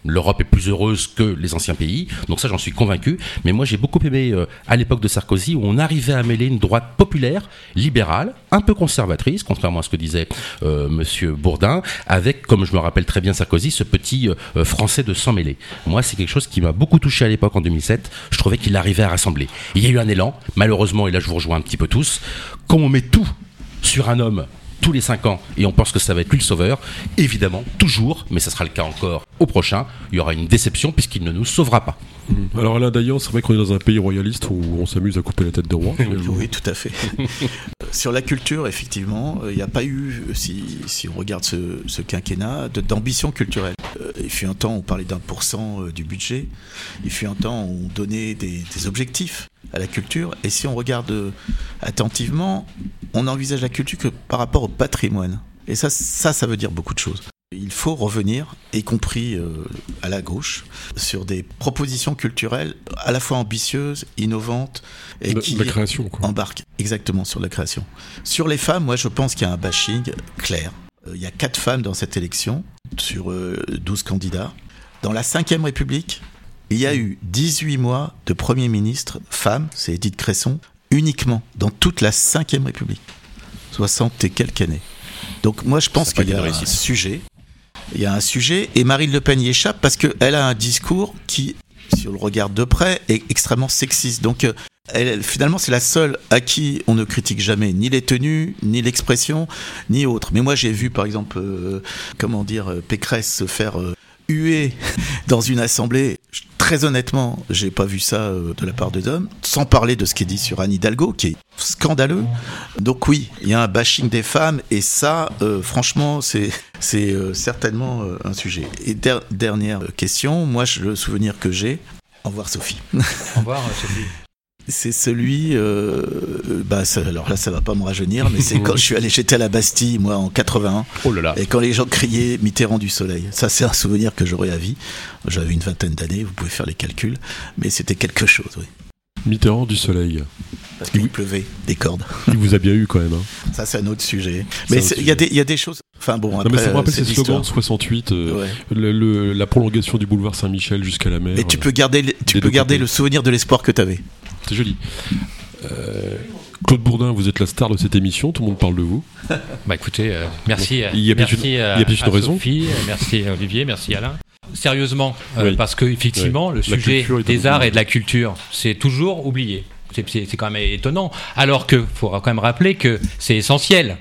L'Europe est plus heureuse que les anciens pays, donc ça j'en suis convaincu. Mais moi j'ai beaucoup aimé euh, à l'époque de Sarkozy où on arrivait à mêler une droite populaire, libérale, un peu conservatrice, contrairement à ce que disait euh, Monsieur Bourdin, avec, comme je me rappelle très bien Sarkozy, ce petit euh, euh, français de sans mêler. Moi c'est quelque chose qui m'a beaucoup touché à l'époque en 2007. Je trouvais qu'il arrivait à rassembler. Il y a eu un élan, malheureusement, et là je vous rejoins un petit peu tous, quand on met tout sur un homme tous les 5 ans et on pense que ça va être lui le sauveur, évidemment, toujours, mais ça sera le cas encore au prochain, il y aura une déception puisqu'il ne nous sauvera pas. Mm. Alors Alain Dayan, c'est vrai qu'on est dans un pays royaliste où on s'amuse à couper la tête de roi. <laughs> Oui, tout à fait. <laughs> Sur la culture, effectivement, euh, il n'y a pas eu, si, on regarde ce, quinquennat, d'ambition culturelle. Euh, il fut un temps, on parlait d'un pour cent euh, du budget. Il fut un temps, on donnait des, objectifs à la culture. Et si on regarde attentivement, on envisage la culture que par rapport au patrimoine. Et ça, ça, ça veut dire beaucoup de choses. Il faut revenir, y compris euh, à la gauche, sur des propositions culturelles à la fois ambitieuses, innovantes et La- qui la création, quoi. embarquent exactement sur la création. Sur les femmes, moi je pense qu'il y a un bashing clair. Euh, Il y a quatre femmes dans cette élection sur euh, 12 candidats. Dans la Ve République, il y a eu 18 mois de Premier ministre femme, c'est Edith Cresson, uniquement dans toute la Ve République. 60 et quelques années. Donc moi je pense qu'il y a un sujet. Il y a un sujet et Marine Le Pen y échappe parce qu'elle a un discours qui, si on le regarde de près, est extrêmement sexiste. Donc euh, elle, finalement, c'est la seule à qui on ne critique jamais ni les tenues, ni l'expression, ni autre. Mais moi, j'ai vu, par exemple, euh, comment dire, euh, Pécresse se faire euh, huer <laughs> dans une assemblée. Très honnêtement, j'ai pas vu ça euh, de la part de hommes. Sans parler de ce qui est dit sur Anne Hidalgo, qui est scandaleux. Donc oui, il y a un bashing des femmes et ça, euh, franchement, c'est euh, certainement un sujet. Et der- dernière question, moi, je- le souvenir que j'ai. Au revoir, Sophie. Au revoir, Sophie. C'est celui, euh, euh, bah ça- alors là ça va pas me rajeunir, mais c'est <laughs> quand je suis allé, j'étais à la Bastille moi en 81, Oh là là. et quand les gens criaient Mitterrand du soleil. Ça c'est un souvenir que j'aurai à vie. J'avais une vingtaine d'années, vous pouvez faire les calculs, mais c'était quelque chose, oui. Mitterrand du soleil. Parce qu'il pleuvait des cordes. Il vous a bien eu quand même. hein. Ça c'est un autre sujet. Mais il y, a des- il y a des choses. Enfin bon, Non, après mais ça me rappelle ces slogans l'histoire. 68, euh, Ouais. le- le- la prolongation du boulevard Saint-Michel jusqu'à la mer. Mais tu peux garder, le- tu peux garder le souvenir de l'espoir que tu avais. C'est joli. Euh, Claude Bourdin, vous êtes la star de cette émission, tout le monde parle de vous. Bah écoutez, euh, merci, Il y a peut-être merci une- à, il y a peut-être à une raison. Sophie, euh, merci Olivier, merci Alain. Sérieusement, euh, Oui. parce que effectivement, Oui. le La sujet des arts et de la culture, c'est toujours oublié. C'est- quand même étonnant. Alors que faut quand même rappeler que c'est essentiel.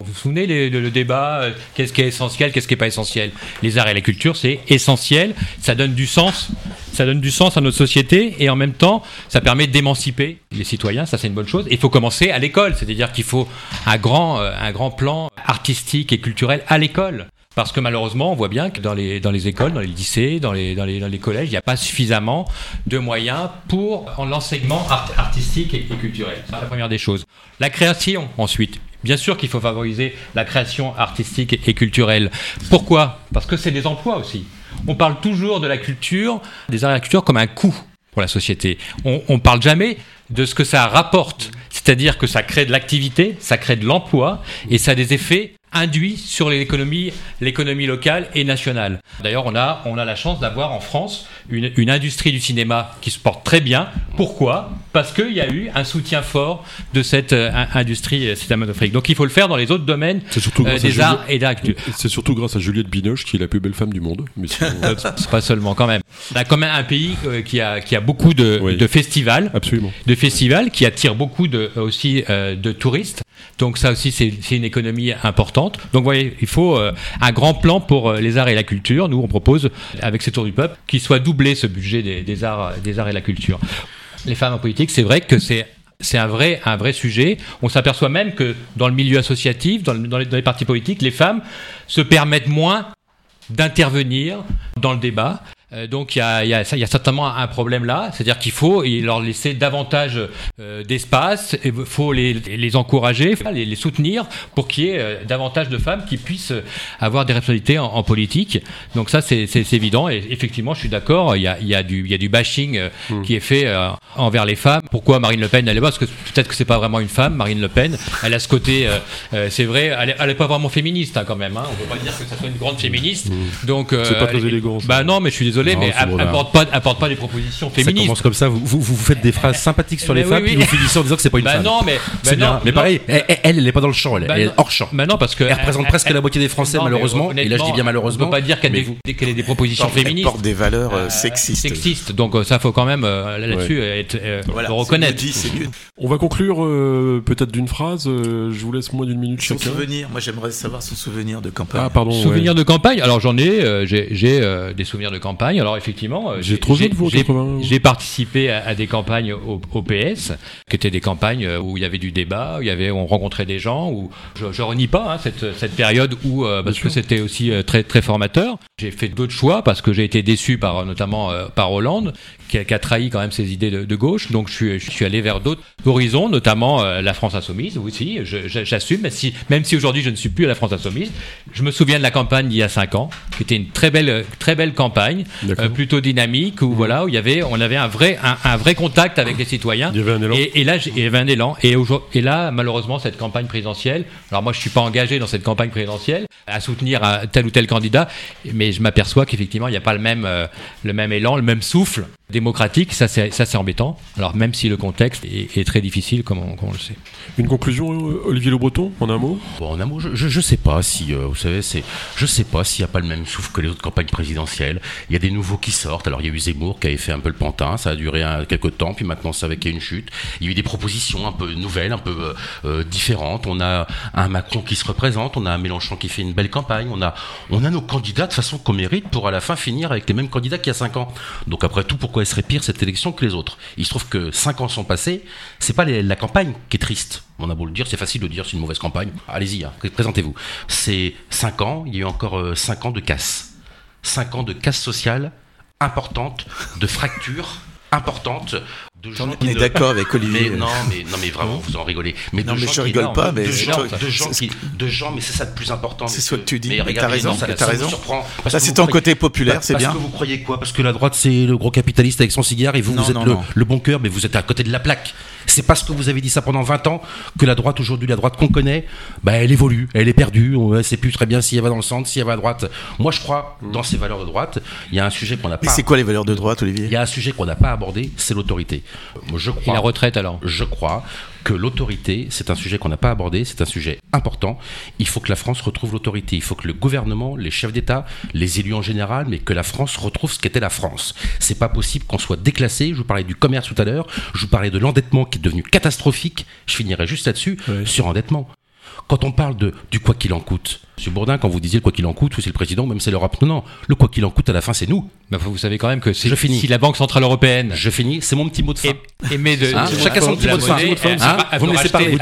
Vous vous souvenez les- le, le débat euh, Qu'est-ce qui est essentiel Qu'est-ce qui n'est pas essentiel? Les arts et la culture, c'est essentiel. Ça donne du sens. Ça donne du sens à notre société et en même temps, ça permet d'émanciper les citoyens. Ça, c'est une bonne chose. Il faut commencer à l'école, c'est-à-dire qu'il faut un grand, euh, un grand plan artistique et culturel à l'école. Parce que malheureusement, on voit bien que dans les, dans les écoles, dans les lycées, dans les, dans les, dans les collèges, il n'y a pas suffisamment de moyens pour en l'enseignement art- artistique et, culturel. C'est la première des choses. La création, ensuite. Bien sûr qu'il faut favoriser la création artistique et culturelle. Pourquoi? Parce que c'est des emplois aussi. On parle toujours de la culture, des arts et la culture comme un coût pour la société. On ne parle jamais de ce que ça rapporte. C'est-à-dire que ça crée de l'activité, ça crée de l'emploi et ça a des effets induit sur l'économie, l'économie locale et nationale. D'ailleurs, on a, on a la chance d'avoir en France une, une, industrie du cinéma qui se porte très bien. Pourquoi? Parce qu'il y a eu un soutien fort de cette euh, industrie cinématographique. Donc il faut le faire dans les autres domaines euh, des arts et de C'est surtout grâce à Juliette Binoche qui est la plus belle femme du monde. Mais c'est <laughs> pas seulement quand même. On a quand même un pays euh, qui, a, qui a beaucoup de, de festivals. Absolument. De festivals qui attirent beaucoup de, aussi de touristes. Donc ça aussi, c'est une économie importante. Donc vous voyez, il faut euh, un grand plan pour euh, les arts et la culture. Nous, on propose, avec ces tours du peuple, qu'il soit doublé ce budget des, arts, des arts et la culture. Les femmes en politique, c'est vrai que c'est c'est un vrai, sujet. On s'aperçoit même que dans le milieu associatif, dans, dans, les, partis politiques, les femmes se permettent moins d'intervenir dans le débat. Euh, donc il y a, y a, certainement un problème là, c'est-à-dire qu'il faut leur laisser davantage euh, d'espace, il faut les, les encourager, les, les, soutenir pour qu'il y ait euh, davantage de femmes qui puissent avoir des responsabilités en, politique. Donc ça c'est évident et effectivement je suis d'accord, il y a, y, a du, y a du bashing hmm. qui est fait envers les femmes. Pourquoi Marine Le Pen elle est Parce que peut-être que c'est pas vraiment une femme, Marine Le Pen. Elle a ce côté, c'est vrai, elle est, pas vraiment féministe hein, quand même. Hein. On peut pas dire que ça soit une grande féministe. Hmm. Donc c'est pas très élégant. Bah non, mais je suis désolé mais apporte pas, apporte pas des propositions féministes. Ça commence comme ça, vous, vous, vous faites des phrases <laughs> sympathiques sur les femmes, puis vous finissez en disant que c'est pas une bah femme. Non, mais, bah non, mais pareil, elle, elle, est pas dans le champ, elle, est hors champ. Bah non, parce que elle représente presque la moitié des Français, malheureusement. Et là, je dis bien malheureusement. On peut pas dire qu'elle ait des propositions féministes. Elle porte des valeurs euh, sexistes. Sexistes, donc euh, ça faut quand même euh, là-dessus le reconnaître. On va conclure peut-être d'une phrase. Je vous laisse moins d'une minute chacun. Son souvenir, moi j'aimerais savoir son souvenir de campagne. Ah pardon. Souvenir de campagne? Alors j'en ai, j'ai des souvenirs de campagne. Alors effectivement euh, j'ai trop J'ai participé à, des campagnes au, PS, qui étaient des campagnes où il y avait du débat, où il y avait, on rencontrait des gens, où je, je renie pas hein, cette, cette, période où euh, parce que c'était aussi euh, très très formateur. J'ai fait d'autres choix parce que j'ai été déçu par notamment par Hollande, qui a, qui a, trahi quand même ses idées de, de, gauche. Donc je suis, je suis allé vers d'autres horizons, notamment la France insoumise. Aussi, j'assume, même si, même si aujourd'hui je ne suis plus à la France insoumise. Je me souviens de la campagne d'il y a cinq ans, qui était une très belle très belle campagne, plutôt dynamique où mmh. voilà où il y avait on avait un vrai un, vrai contact avec les citoyens. Il y avait un élan. Et, là il y avait un élan et, et là malheureusement cette campagne présidentielle. Alors moi je suis pas engagé dans cette campagne présidentielle à soutenir tel ou tel candidat, mais je m'aperçois qu'effectivement il n'y a pas le même euh, le même élan, le même souffle démocratique. Ça c'est ça c'est embêtant. Alors même si le contexte est, très difficile comme on, le sait. Une conclusion Olivier Le Breton en un mot? Bon, en un mot je, je, sais pas si euh, vous savez c'est je sais pas s'il n'y a pas le même souffle que les autres campagnes présidentielles. Il y a des nouveaux qui sortent. Alors il y a eu Zemmour qui avait fait un peu le pantin, ça a duré un, quelques temps, puis maintenant ça avec une chute. Il y a eu des propositions un peu nouvelles, un peu euh, euh, différentes. On a un Macron qui se représente, on a un Mélenchon qui fait une belle campagne, on a, on a nos candidats de façon qu'on mérite pour à la fin finir avec les mêmes candidats qu'il y a 5 ans. Donc après tout, pourquoi serait pire cette élection que les autres? Il se trouve que 5 ans sont passés, c'est pas la campagne qui est triste. On a beau le dire, c'est facile de dire c'est une mauvaise campagne. Allez-y, hein, présentez-vous. C'est 5 ans, il y a eu encore 5 euh, ans de casse. 5 ans de casse sociale importante, de fractures importantes. De gens on est d'accord avec Olivier. Mais non, mais non, mais vraiment, vous en rigolez. Mais non, mais je rigole pas, mais de gens, de gens, qui, de gens, mais c'est ça le plus important. C'est ce que tu dis. Mais, mais t'as raison, ça, as raison. Ça, c'est ton côté populaire, c'est bien. Parce que vous croyez quoi? Parce que la droite, c'est le gros capitaliste avec son cigare et vous, vous êtes le, bon cœur, mais vous êtes à côté de la plaque. C'est parce que vous avez dit ça pendant 20 ans que la droite aujourd'hui, la droite qu'on connaît, bah, elle évolue, elle est perdue, on ne sait plus très bien si elle va dans le centre, si elle va à droite. Moi, je crois dans ces valeurs de droite. Il y a un sujet qu'on n'a pas. c'est quoi les valeurs de droite, Olivier? Il y a un sujet qu'on n'a pas abordé, c'est l'autorité. Je crois. Et la retraite alors? Je crois que l'autorité, c'est un sujet qu'on n'a pas abordé, c'est un sujet important. Il faut que la France retrouve l'autorité. Il faut que le gouvernement, les chefs d'État, les élus en général, mais que la France retrouve ce qu'était la France. C'est pas possible qu'on soit déclassé. Je vous parlais du commerce tout à l'heure. Je vous parlais de l'endettement qui est devenu catastrophique. Je finirai juste là-dessus, sur endettement. Quand on parle de, du quoi qu'il en coûte, Monsieur Bourdin, quand vous disiez le quoi qu'il en coûte, c'est le président, même c'est l'Europe. Non, non, le quoi qu'il en coûte à la fin, c'est nous. Mais vous savez quand même que je finis. si la Banque Centrale Européenne. Je finis, c'est mon petit mot de fin. Et, mais de, hein chacun son petit mot de fin. Vous me laissez parler.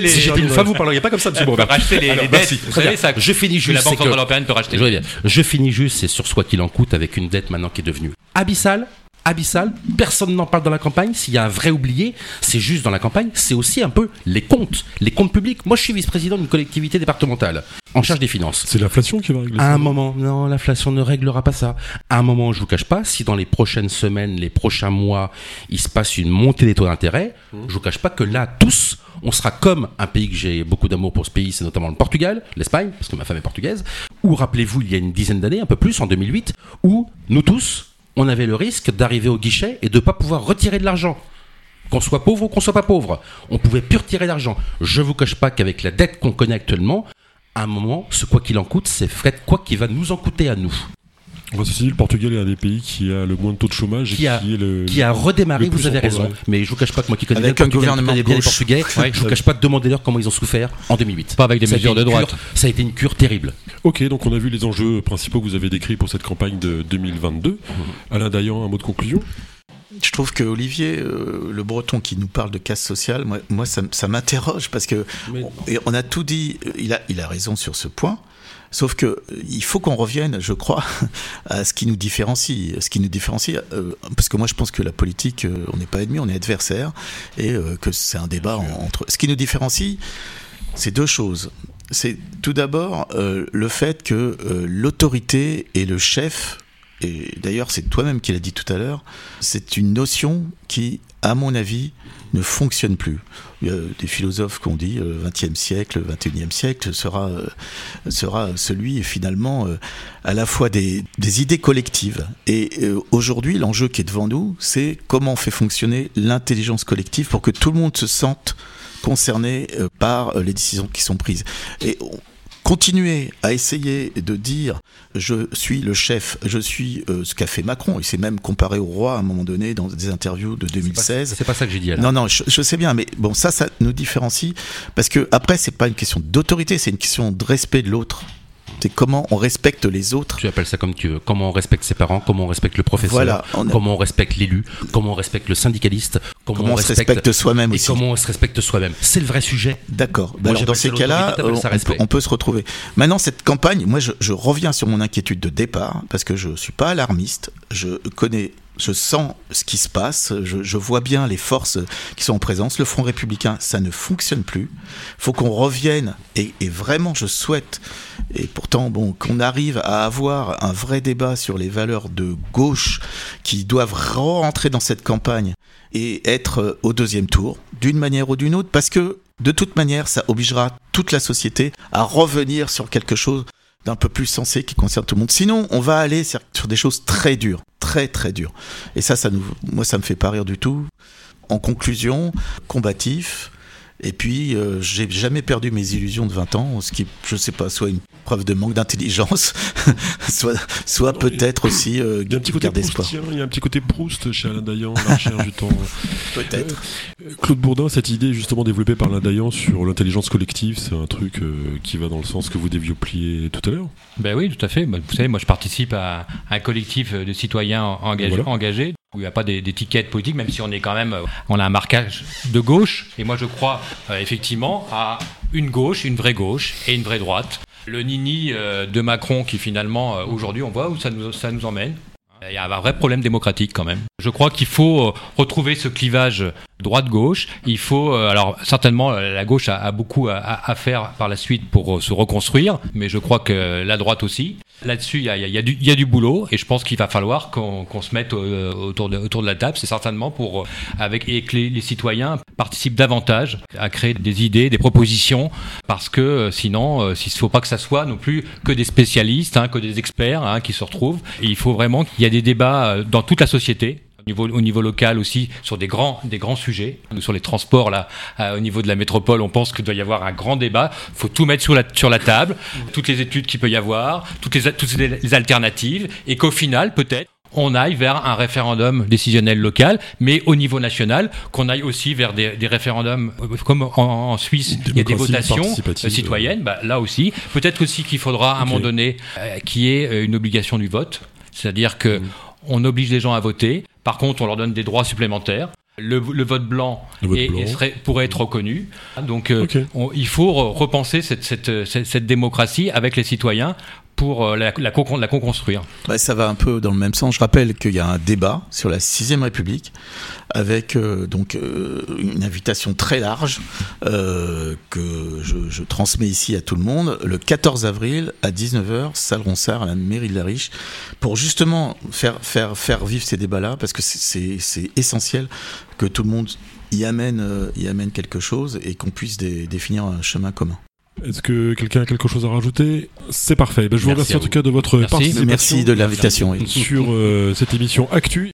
Les, si j'étais une femme, vous parleriez pas comme ça, Monsieur Bourdin. racheter les, les dettes. Vous savez ça. Je finis juste. La Banque Centrale Européenne peut racheter. Je finis juste, c'est sur ce quoi qu'il en coûte avec une dette maintenant qui est devenue abyssale abyssal, personne n'en parle dans la campagne. S'il y a un vrai oublié, c'est juste dans la campagne, c'est aussi un peu les comptes, les comptes publics. Moi, je suis vice-président d'une collectivité départementale en charge des finances. C'est l'inflation qui va régler ça. À un moment, non, l'inflation ne réglera pas ça. À un moment, je vous cache pas, si dans les prochaines semaines, les prochains mois, il se passe une montée des taux d'intérêt, je vous cache pas que là, tous, on sera comme un pays que j'ai beaucoup d'amour pour ce pays, c'est notamment le Portugal, l'Espagne, parce que ma femme est portugaise, où rappelez-vous, il y a une dizaine d'années, un peu plus, en 2008, où nous tous, on avait le risque d'arriver au guichet et de ne pas pouvoir retirer de l'argent. Qu'on soit pauvre ou qu'on soit pas pauvre, on pouvait plus retirer d'argent. Je vous cache pas qu'avec la dette qu'on connaît actuellement, à un moment, ce quoi qu'il en coûte, c'est Fred quoi qui va nous en coûter à nous. Ceci dit, le Portugal est un des pays qui a le moins de taux de chômage et Qui a, qui est le. qui a redémarré, vous avez raison. progrès. Mais je vous cache pas que moi qui connais Avec bien le un gouvernement bien les. Portugais, Ouais. je vous cache pas de demander leur comment ils ont souffert en 2008. Pas avec des Ça mesures de droite. cure- ça a été une cure terrible. Ok, donc on a vu les enjeux principaux que vous avez décrits pour cette campagne de 2022. Mhm. Alain Dayan, un mot de conclusion? Je trouve que Olivier, euh, le breton qui nous parle de casse sociale, moi, moi ça, m'interroge parce que on, a tout dit, il a, il a raison sur ce point. Sauf que euh, il faut qu'on revienne, je crois, <laughs> à ce qui nous différencie. Ce qui nous différencie, euh, parce que moi je pense que la politique, euh, on n'est pas ennemis, on est adversaires, et euh, que c'est un débat en- entre. Ce qui nous différencie, c'est deux choses. C'est tout d'abord le fait que l'autorité et le chef, et d'ailleurs c'est toi-même qui l'as dit tout à l'heure, c'est une notion qui, à mon avis, ne fonctionne plus. Il y a des philosophes qui ont dit XXe siècle, le XXIe siècle sera, euh, sera celui finalement euh, à la fois des, des idées collectives. Et euh, aujourd'hui, l'enjeu qui est devant nous, c'est comment on fait fonctionner l'intelligence collective pour que tout le monde se sente concerné euh, par euh, les décisions qui sont prises. Et continuer à essayer de dire je suis le chef, je suis euh, ce qu'a fait Macron, il s'est même comparé au roi à un moment donné dans des interviews de 2016. C'est pas ça que j'ai dit. Non, non, je, je sais bien, mais bon, ça, ça nous différencie parce que après, c'est pas une question d'autorité, c'est une question de respect de l'autre. C'est comment on respecte les autres. Tu appelles ça comme tu veux. Comment on respecte ses parents, comment on respecte le professeur, Voilà, on a- comment on respecte l'élu, comment on respecte le syndicaliste, comment, Comment on se respecte soi-même et aussi. comment on se respecte soi-même. C'est le vrai sujet. D'accord. Bah alors, dans ces cas-là, on, peut, se retrouver. Maintenant, cette campagne, moi, je, je reviens sur mon inquiétude de départ parce que je suis pas alarmiste. Je connais, je sens ce qui se passe. Je, je vois bien les forces qui sont en présence. Le Front républicain, ça ne fonctionne plus. Faut qu'on revienne et, et vraiment, je souhaite. Et pourtant, bon, qu'on arrive à avoir un vrai débat sur les valeurs de gauche qui doivent rentrer dans cette campagne et être euh, au deuxième tour, d'une manière ou d'une autre, parce que de toute manière, ça obligera toute la société à revenir sur quelque chose d'un peu plus sensé qui concerne tout le monde. Sinon, on va aller sur des choses très dures, très très dures. Et ça, ça nous, moi, ça me fait pas rire du tout. En conclusion, combatif. Et puis, euh, j'ai jamais perdu mes illusions de 20 ans, ce qui, je sais pas, soit une preuve de manque d'intelligence, <laughs> soit, soit peut-être aussi euh, Il y a un petit côté. Proustien, il y a un petit côté Proust chez Alain Dayan, la recherche du temps. <laughs> Peut-être. Claude Bourdin, cette idée justement développée par Alain Dayan sur l'intelligence collective, c'est un truc euh, qui va dans le sens que vous développiez tout à l'heure? Ben oui, tout à fait. Ben, Vous savez, moi je participe à un collectif de citoyens engagés, Voilà. engagés où il n'y a pas d'étiquette politique, même si on est quand même, euh, on a un marquage de gauche. Et moi je crois euh, effectivement à une gauche, une vraie gauche et une vraie droite. Le nini euh, de Macron qui finalement, aujourd'hui, on voit où ça nous, emmène. Il y a un vrai problème démocratique quand même. Je crois qu'il faut retrouver ce clivage droite-gauche. Il faut, euh, alors certainement, euh, la gauche a, a beaucoup à, à- faire par la suite pour euh, se reconstruire, mais je crois que la droite aussi. Là-dessus, il y a, il y a- il y a du, il boulot, et je pense qu'il va falloir qu'on qu'on se mette euh, autour, de, autour de la table. C'est certainement pour, euh, avec et que les, les citoyens participent davantage à créer des idées, des propositions, parce que sinon, s'il ne faut pas que ça soit non plus que des spécialistes, hein, que des experts hein, qui se retrouvent. Et il faut vraiment qu'il y ait des débats dans toute la société. Au niveau, au niveau local aussi, sur des grands, des grands sujets. Nous, sur les transports, là, euh, au niveau de la métropole, on pense qu'il doit y avoir un grand débat. Il faut tout mettre sur la, sur la table, toutes les études qu'il peut y avoir, toutes les, toutes les, alternatives, et qu'au final, peut-être, on aille vers un référendum décisionnel local, mais au niveau national, qu'on aille aussi vers des, des référendums, comme en, en Suisse, il y a des votations euh, citoyennes, bah, là aussi. Peut-être aussi qu'il faudra à un moment donné euh, qu'il y ait euh, une obligation du vote, c'est-à-dire que on oblige les gens à voter. Par contre, on leur donne des droits supplémentaires. Le, le vote blanc, Le vote est- blanc. est- serait- pourrait être reconnu. Donc, euh, on- il faut re- repenser cette, cette, cette- cette démocratie avec les citoyens pour euh, la, la, la co-construire. Bah, ça va un peu dans le même sens. Je rappelle qu'il y a un débat sur la sixième République avec euh, donc euh, une invitation très large euh, que je, je transmets ici à tout le monde le 14 avril à 19h, salle Ronsard à la mairie de la Riche, pour justement faire faire faire vivre ces débats-là parce que c'est- essentiel que tout le monde y amène euh, y amène quelque chose et qu'on puisse dé- définir un chemin commun. Est-ce que quelqu'un a quelque chose à rajouter? C'est parfait. Ben, je vous Merci remercie en tout cas de votre Merci. participation Merci de l'invitation. sur euh, cette émission Actu.